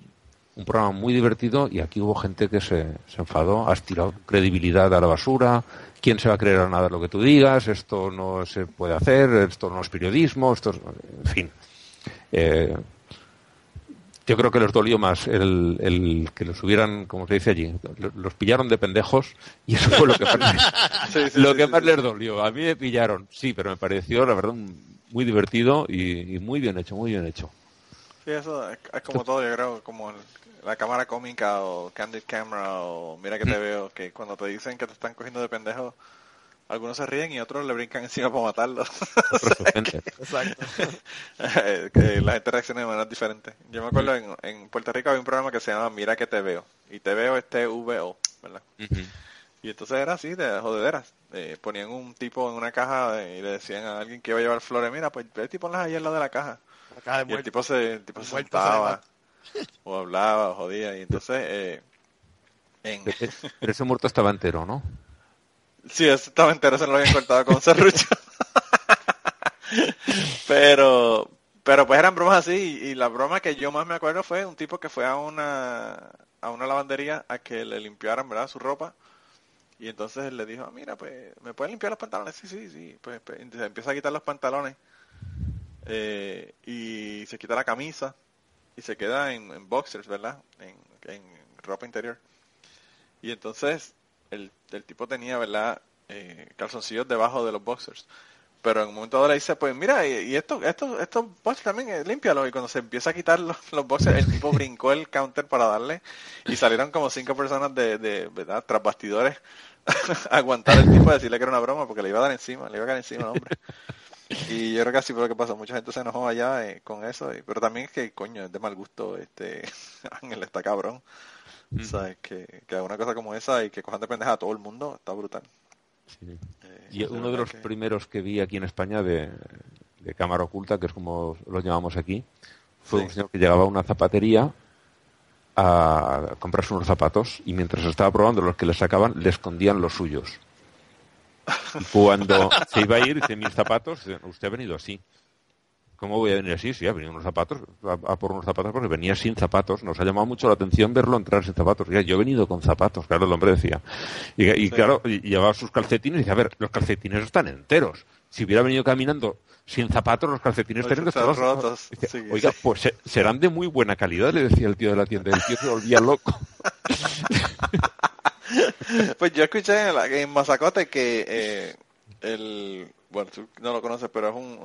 un programa muy divertido y aquí hubo gente que se, se enfadó has tirado credibilidad a la basura quién se va a creer a nada de lo que tú digas esto no se puede hacer esto no es periodismo esto es, en fin Eh, yo creo que les dolió más el, el que los hubieran, como se dice allí, lo- los pillaron de pendejos y eso fue lo que más, Sí, sí, lo sí, que sí, más les dolió. A mí me pillaron, sí, pero me pareció, la verdad, muy divertido y, y muy bien hecho, muy bien hecho. Sí, eso es, es como todo, yo creo, como el- la cámara cómica o candid camera o mira que te Mm. veo, que cuando te dicen que te están cogiendo de pendejo, algunos se ríen y otros le brincan encima para matarlo. Otros se ofenden. Exacto. Eh, que la gente reacciona de manera diferente. Yo me acuerdo en, en Puerto Rico había un programa que se llama Mira que te veo. Y te veo es T-V-O, ¿verdad? Ujú. Y entonces era así, de jodederas. Eh, ponían un tipo en una caja y le decían a alguien que iba a llevar flores, mira, pues ve y ponlas ahí al lado de la caja. La caja de Y el tipo se, el tipo se sentaba, o hablaba, o jodía. Y entonces, eh, en, Pero ese muerto estaba entero, ¿no? Sí, estaba entero, se lo habían cortado con serrucho. pero, pero pues eran bromas así, y, la broma que yo más me acuerdo fue un tipo que fue a una, a una lavandería a que le limpiaran, ¿verdad? Su ropa. Y entonces él le dijo, "Ah, mira, pues, ¿me pueden limpiar los pantalones? Sí, sí, sí. Pues, pues, entonces empieza a quitar los pantalones, eh, y se quita la camisa, y se queda en, boxers, ¿verdad? En, ropa interior. Y entonces el, el tipo tenía, ¿verdad? Eh, calzoncillos debajo de los boxers. Pero en un momento dado le dice, pues mira, y, esto, esto, estos boxers también, eh, límpialos. Y cuando se empieza a quitar los, los boxers, el tipo brincó el counter para darle y salieron como cinco personas de, de ¿verdad? Tras bastidores aguantar el tipo a decirle que era una broma porque le iba a dar encima, le iba a caer encima al hombre. Y yo creo que así fue lo que pasó. Mucha gente se enojó allá eh, con eso. y- pero también es que, coño, es de mal gusto. este Ángel está cabrón. ¿Sabes? Que, que haga una cosa como esa y que cojan de pendeja a todo el mundo está brutal. Sí. Eh, Y uno de los que- primeros que vi aquí en España de, de cámara oculta, que es como los llamamos aquí, fue Sí. un señor que llegaba a una zapatería a comprarse unos zapatos y mientras estaba probando los que le sacaban, le escondían los suyos. Y cuando se iba a ir, dice, mis zapatos, usted ha venido así. ¿Cómo voy a venir así? Sí, ha venido unos zapatos, a, a por unos zapatos porque venía sin zapatos. Nos ha llamado mucho la atención verlo entrar sin zapatos. Ya, yo he venido con zapatos, claro, el hombre decía. Y, y claro, y llevaba sus calcetines y dice, a ver, los calcetines están enteros. Si hubiera venido caminando sin zapatos, los calcetines estarían rotos, Dice, sí, Oiga, sí. pues se- serán de muy buena calidad, le decía el tío de la tienda. El tío se volvía loco. Pues yo escuché en, la- en Mazacote que eh, el, bueno, tú no lo conoces, pero es un,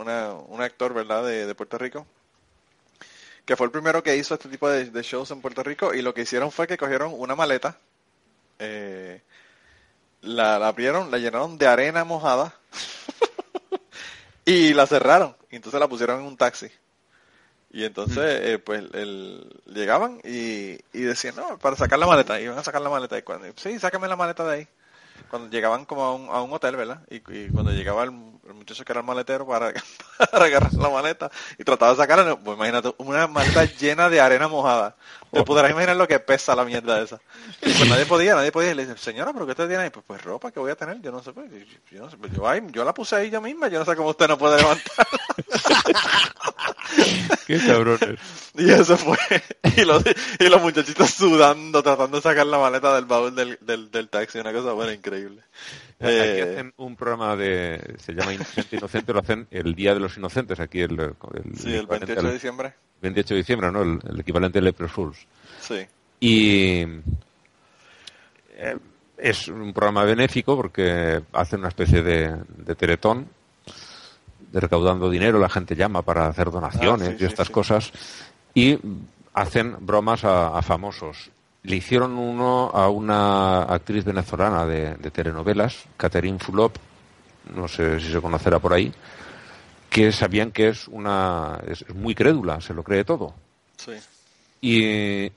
un actor, ¿verdad?, de, Puerto Rico, que fue el primero que hizo este tipo de, shows en Puerto Rico y lo que hicieron fue que cogieron una maleta, eh, la abrieron, la llenaron de arena mojada y la cerraron y entonces la pusieron en un taxi. Y entonces, eh, pues, el, llegaban y, y decían, no, para sacar la maleta, iban a sacar la maleta. Y cuando, sí, sácame la maleta de ahí. Cuando llegaban como a un, a un hotel, ¿verdad? Y, y cuando llegaba el, el muchacho que era el maletero para, para agarrar la maleta y trataba de sacarla, pues imagínate, una maleta llena de arena mojada. Te podrás imaginar lo que pesa la mierda esa. Y pues nadie podía, nadie podía. Y le dicen, señora, ¿pero qué usted tiene ahí? Pues, pues ropa que voy a tener, yo no sé. Pues, yo, yo no sé, pues, yo, yo la puse ahí yo misma, yo no sé cómo usted no puede levantar. Qué cabrones. Y eso fue. Y los, y los muchachitos sudando, tratando de sacar la maleta del baúl del, del, del taxi. Una cosa buena, increíble. Aquí Eh, hacen un programa de, se llama Inocente Inocente, lo hacen el Día de los Inocentes, aquí el, el, sí, el equivalente 28 de diciembre. 28 de diciembre, ¿no? El, el equivalente del Fools. Sí. Y eh, es un programa benéfico porque hacen una especie de, de teletón, recaudando dinero, la gente llama para hacer donaciones Ah, sí, y estas sí. cosas, y hacen bromas a, a famosos. Le hicieron uno a una actriz venezolana de, de telenovelas, Catherine Fulop, no sé si se conocerá por ahí, que sabían que es una es muy crédula, se lo cree todo Sí. y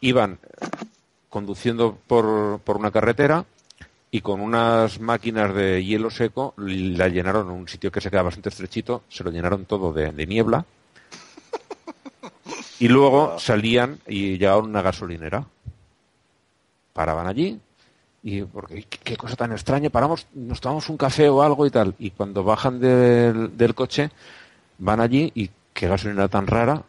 iban conduciendo por, por una carretera y con unas máquinas de hielo seco la llenaron en un sitio que se queda bastante estrechito, se lo llenaron todo de, niebla y luego salían y llegaban una gasolinera. Paraban allí y porque qué, cosa tan extraña, paramos, nos tomamos un café o algo y tal y cuando bajan del, del coche van allí y qué gasolinera tan rara,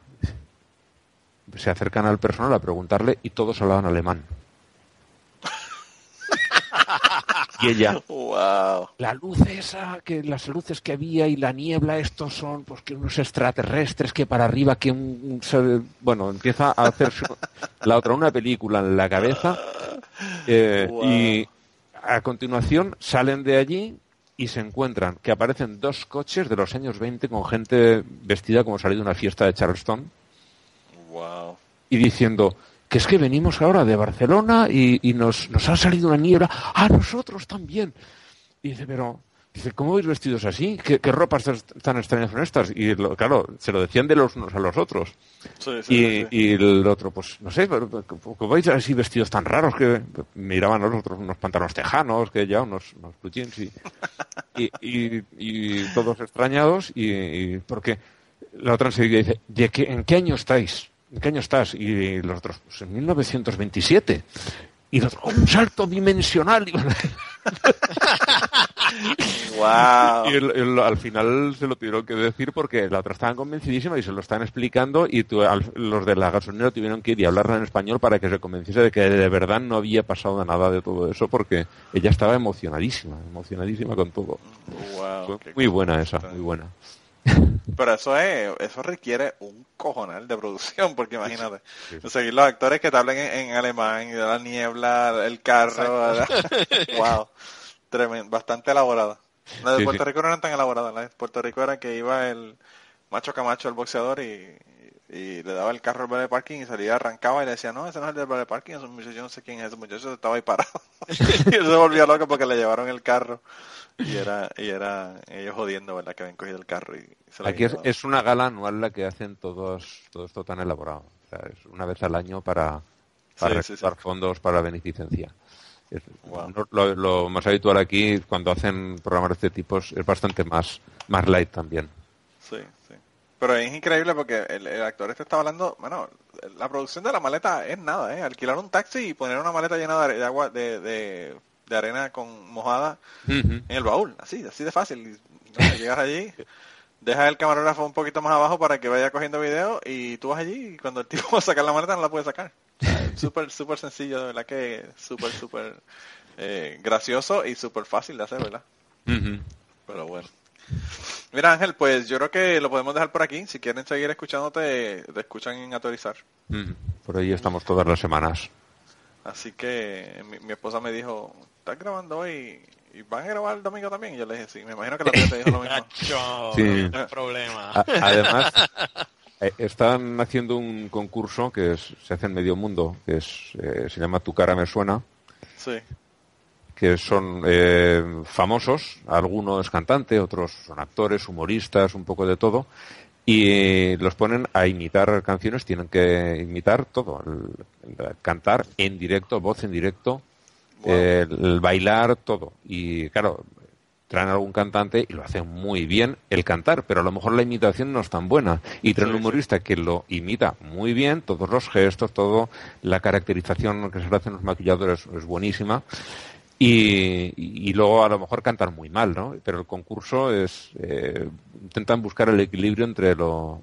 se acercan al personal a preguntarle y todos hablaban alemán. y ella, Wow. la luz esa, que las luces que había y la niebla, estos son pues que unos extraterrestres que para arriba, que un, bueno, empieza a hacer la otra una película en la cabeza eh, Wow. y a continuación salen de allí y se encuentran que aparecen dos coches de los años 20 con gente vestida como salida de una fiesta de Charleston Wow. y diciendo que es que venimos ahora de Barcelona y, y nos, nos ha salido una niebla. A nosotros también. Y dice, pero, dice, ¿cómo vais vestidos así? ¿Qué, qué ropas tan- extrañas son estas? Y lo- claro, se lo decían de los unos a los otros. Sí, sí, Y, sí, sí. y el otro, pues, no sé, ¿cómo vais así vestidos tan raros? Que miraban a los otros unos pantalones tejanos, que ya unos, unos blue jeans y, y, y- todos extrañados. Y, y porque la otra enseguida dice, ¿de qué, ¿en qué año estáis? ¿En qué año estás? Y los otros, pues en 1927. Y los otros, un salto dimensional. Wow. y el- el- al final se lo tuvieron que decir porque la otra estaban convencidísima y se lo están explicando y tu- al- los de la gasolinera tuvieron que ir y hablarla en español para que se convenciese de que de verdad no había pasado nada de todo eso porque ella estaba emocionadísima, emocionadísima con todo. Wow, Fue muy buena esa, muy buena. Pero eso es, eso requiere un cojonal de producción, porque imagínate, seguir los actores que te hablen en, en alemán, y de la niebla, el carro, wow, tremendo, bastante elaborada. La de Puerto. Rico no eran tan elaboradas, la de Puerto Rico era que iba el macho Camacho, el boxeador, y, y le daba el carro al de parking y salía, arrancaba y le decía, no, ese no es el del de parking, es un muchacho, yo no sé quién es ese muchacho, estaba ahí parado. y se volvió loco porque le llevaron el carro. Y era, y era ellos jodiendo, ¿verdad? Que habían cogido el carro y se Aquí es, es una gala anual la que hacen todos, todo esto tan elaborado. O sea, es una vez al año para, para Sí, sí, recaudar sí. fondos para beneficencia. Es- Wow. no- lo, lo más habitual aquí, cuando hacen programas de este tipo, es bastante más, más light también. Sí, sí. Pero es increíble porque el, el actor este estaba hablando, bueno, la producción de la maleta es nada, ¿eh? Alquilar un taxi y poner una maleta llena de, de agua, de, de, de arena con mojada en el baúl, así, así de fácil. Nada, llegas allí, dejas el camarógrafo un poquito más abajo para que vaya cogiendo video y tú vas allí y cuando el tipo va a sacar la maleta no la puede sacar. Súper, súper sencillo, de verdad que súper, súper eh, gracioso y súper fácil de hacer, ¿verdad? Pero bueno. Mira Ángel, pues yo creo que lo podemos dejar por aquí. Si quieren seguir escuchándote, te escuchan en Autorizar. Por ahí estamos todas las semanas. Así que mi, mi esposa me dijo, ¿estás grabando hoy? ¿Y van a grabar el domingo también? Y yo le dije, sí, me imagino que la tía te dijo lo mismo. Nacho, Sí. no hay problema. A- además, eh, están haciendo un concurso que es- se hace en medio mundo, que es, eh, se llama Tu cara me suena, Sí, que son eh, famosos, algunos es cantante, otros son actores, humoristas, un poco de todo, y los ponen a imitar canciones, tienen que imitar todo, el- el cantar en directo, voz en directo, Wow. eh, el bailar, todo. Y claro, traen algún cantante y lo hacen muy bien el cantar, pero a lo mejor la imitación no es tan buena. Y traen Sí, un humorista que lo imita muy bien, todos los gestos, todo, la caracterización que se le hacen los maquilladores es buenísima. Y, luego a lo mejor cantan muy mal, ¿no? Pero el concurso es, eh, intentan buscar el equilibrio entre lo,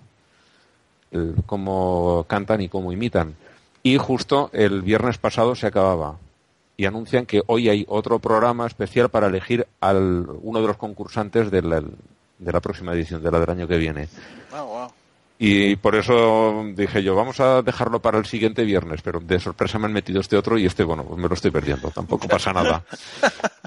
cómo cantan y cómo imitan. Y justo el viernes pasado se acababa. Y anuncian que hoy hay otro programa especial para elegir al uno de los concursantes de la, próxima edición, de la del año que viene. ah, wow. Y por eso dije yo, vamos a dejarlo para el siguiente viernes, pero de sorpresa me han metido este otro y este, bueno, pues me lo estoy perdiendo, tampoco pasa nada.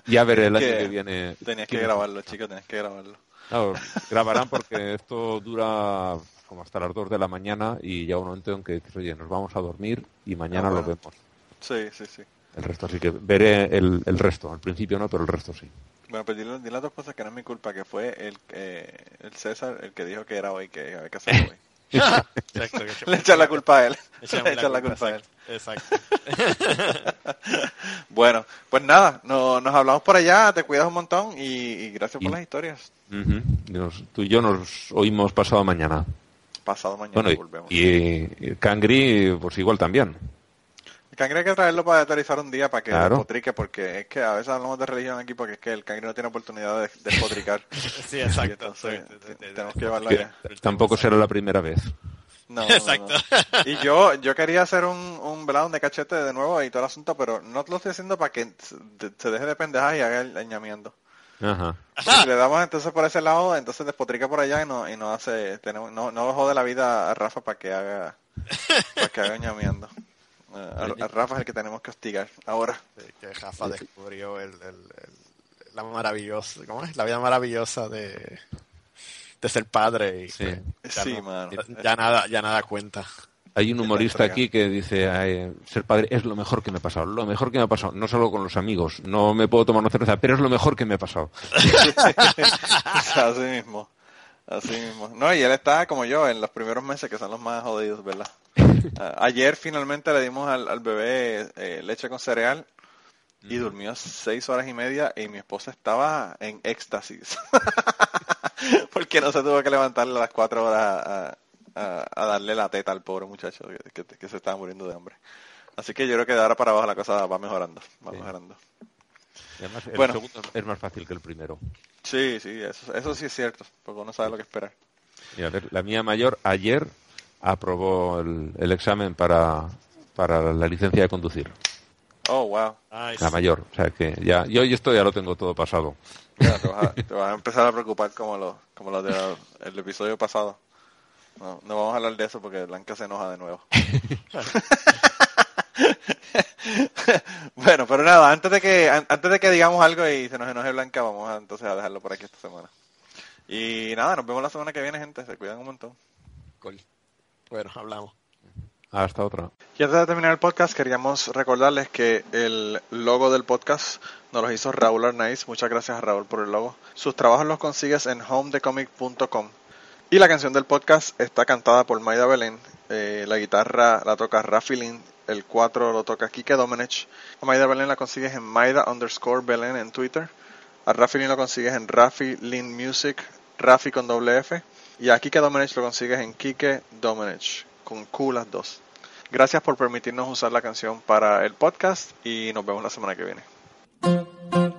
Ya veré el año Que que viene. Tenías que grabarlo, chicos, tenías que grabarlo. Claro, grabarán porque esto dura como hasta las 2 de la mañana y ya un momento en que dices, oye, nos vamos a dormir y mañana Ah, lo vemos. Sí, sí, sí. El resto, así que veré el, el resto. Al principio no, pero el resto sí. Bueno, pues dile, dile a tu esposa que no es mi culpa, que fue el, eh, el César el que dijo que era hoy, que había que hacerlo hoy. Exacto, que Le echan la culpa a él. Le echan la culpa a él. Exacto. Bueno, pues nada, no- nos hablamos por allá, te cuidas un montón y, y gracias por Y- las historias. Nos- tú y yo nos oímos pasado mañana. Pasado mañana Bueno, y, volvemos. y, y Cangri, pues igual también. El cangre hay que traerlo para aterrizar un día para que Claro. despotrique, porque es que a veces hablamos de religión aquí porque es que el cangre no tiene oportunidad de despotricar. Sí, exacto. Entonces, Sí, sí, sí, sí. tenemos que llevarlo allá. tampoco será la primera vez. No, no, no, Exacto. no. Y yo, yo quería hacer un, un de cachete de nuevo y todo el asunto, pero no lo estoy haciendo para que se deje de pendejas y haga el añamiento. Ajá. Si le damos entonces por ese lado, entonces despotrica por allá y no, y no hace, tenemos, no, no jode la vida a Rafa para que haga, para que haga ñamiendo. A, a Rafa es el que tenemos que hostigar ahora. Sí, que Rafa descubrió el, el- el- la maravillosa, ¿cómo es? La vida maravillosa de, de ser padre y Sí. pues, ya, Sí, no- mano. ya nada, ya nada cuenta. Hay un humorista aquí que dice, "Ay, ser padre es lo mejor que me ha pasado, lo mejor que me ha pasado, no solo con los amigos, no me puedo tomar una cerveza, pero es lo mejor que me ha pasado. así mismo. Así mismo. No, y él está como yo en los primeros meses que son los más jodidos, ¿verdad? Ah, ayer finalmente le dimos al, al bebé eh, leche con cereal y durmió seis horas y media y mi esposa estaba en éxtasis. Porque no se tuvo que levantarle a las cuatro horas a, a- a darle la teta al pobre muchacho que, que- que se estaba muriendo de hambre. Así que yo creo que de ahora para abajo la cosa va mejorando, va Sí. mejorando. Y además, el Bueno. segundo es más fácil que el primero. Sí, sí, eso, eso sí es cierto, porque uno sabe lo que esperar. Mira, a ver, la mía mayor ayer aprobó el, el examen para, para la licencia de conducir. Oh, wow. Nice. La mayor. O sea que ya, yo y esto ya lo tengo todo pasado. Ya, te, vas a, te vas a empezar a preocupar como lo, como lo del episodio pasado. No, no vamos a hablar de eso porque Blanca se enoja de nuevo. bueno, pero nada, antes de que an- antes de que digamos algo y se nos enoje Blanca, vamos a, entonces a dejarlo por aquí esta semana. Y nada, nos vemos la semana que viene, gente. Se cuidan un montón. Cool. Bueno, hablamos. Hasta otra. Y antes de terminar el podcast, queríamos recordarles que el logo del podcast nos lo hizo Raúl Arnaiz. Muchas gracias a Raúl por el logo. Sus trabajos los consigues en homedecomic.com. Y la canción del podcast está cantada por Maida Belén. Eh, la guitarra la toca Rafi Lin. El 4 lo toca Kike Domenech. A Maida Belén la consigues en Maida underscore Belén en Twitter. A Rafi Lin lo consigues en Rafi Lin Music. Rafi con doble F. Y a Kike Domenech lo consigues en Kike Domenech. Con Q las dos. Gracias por permitirnos usar la canción para el podcast y nos vemos la semana que viene.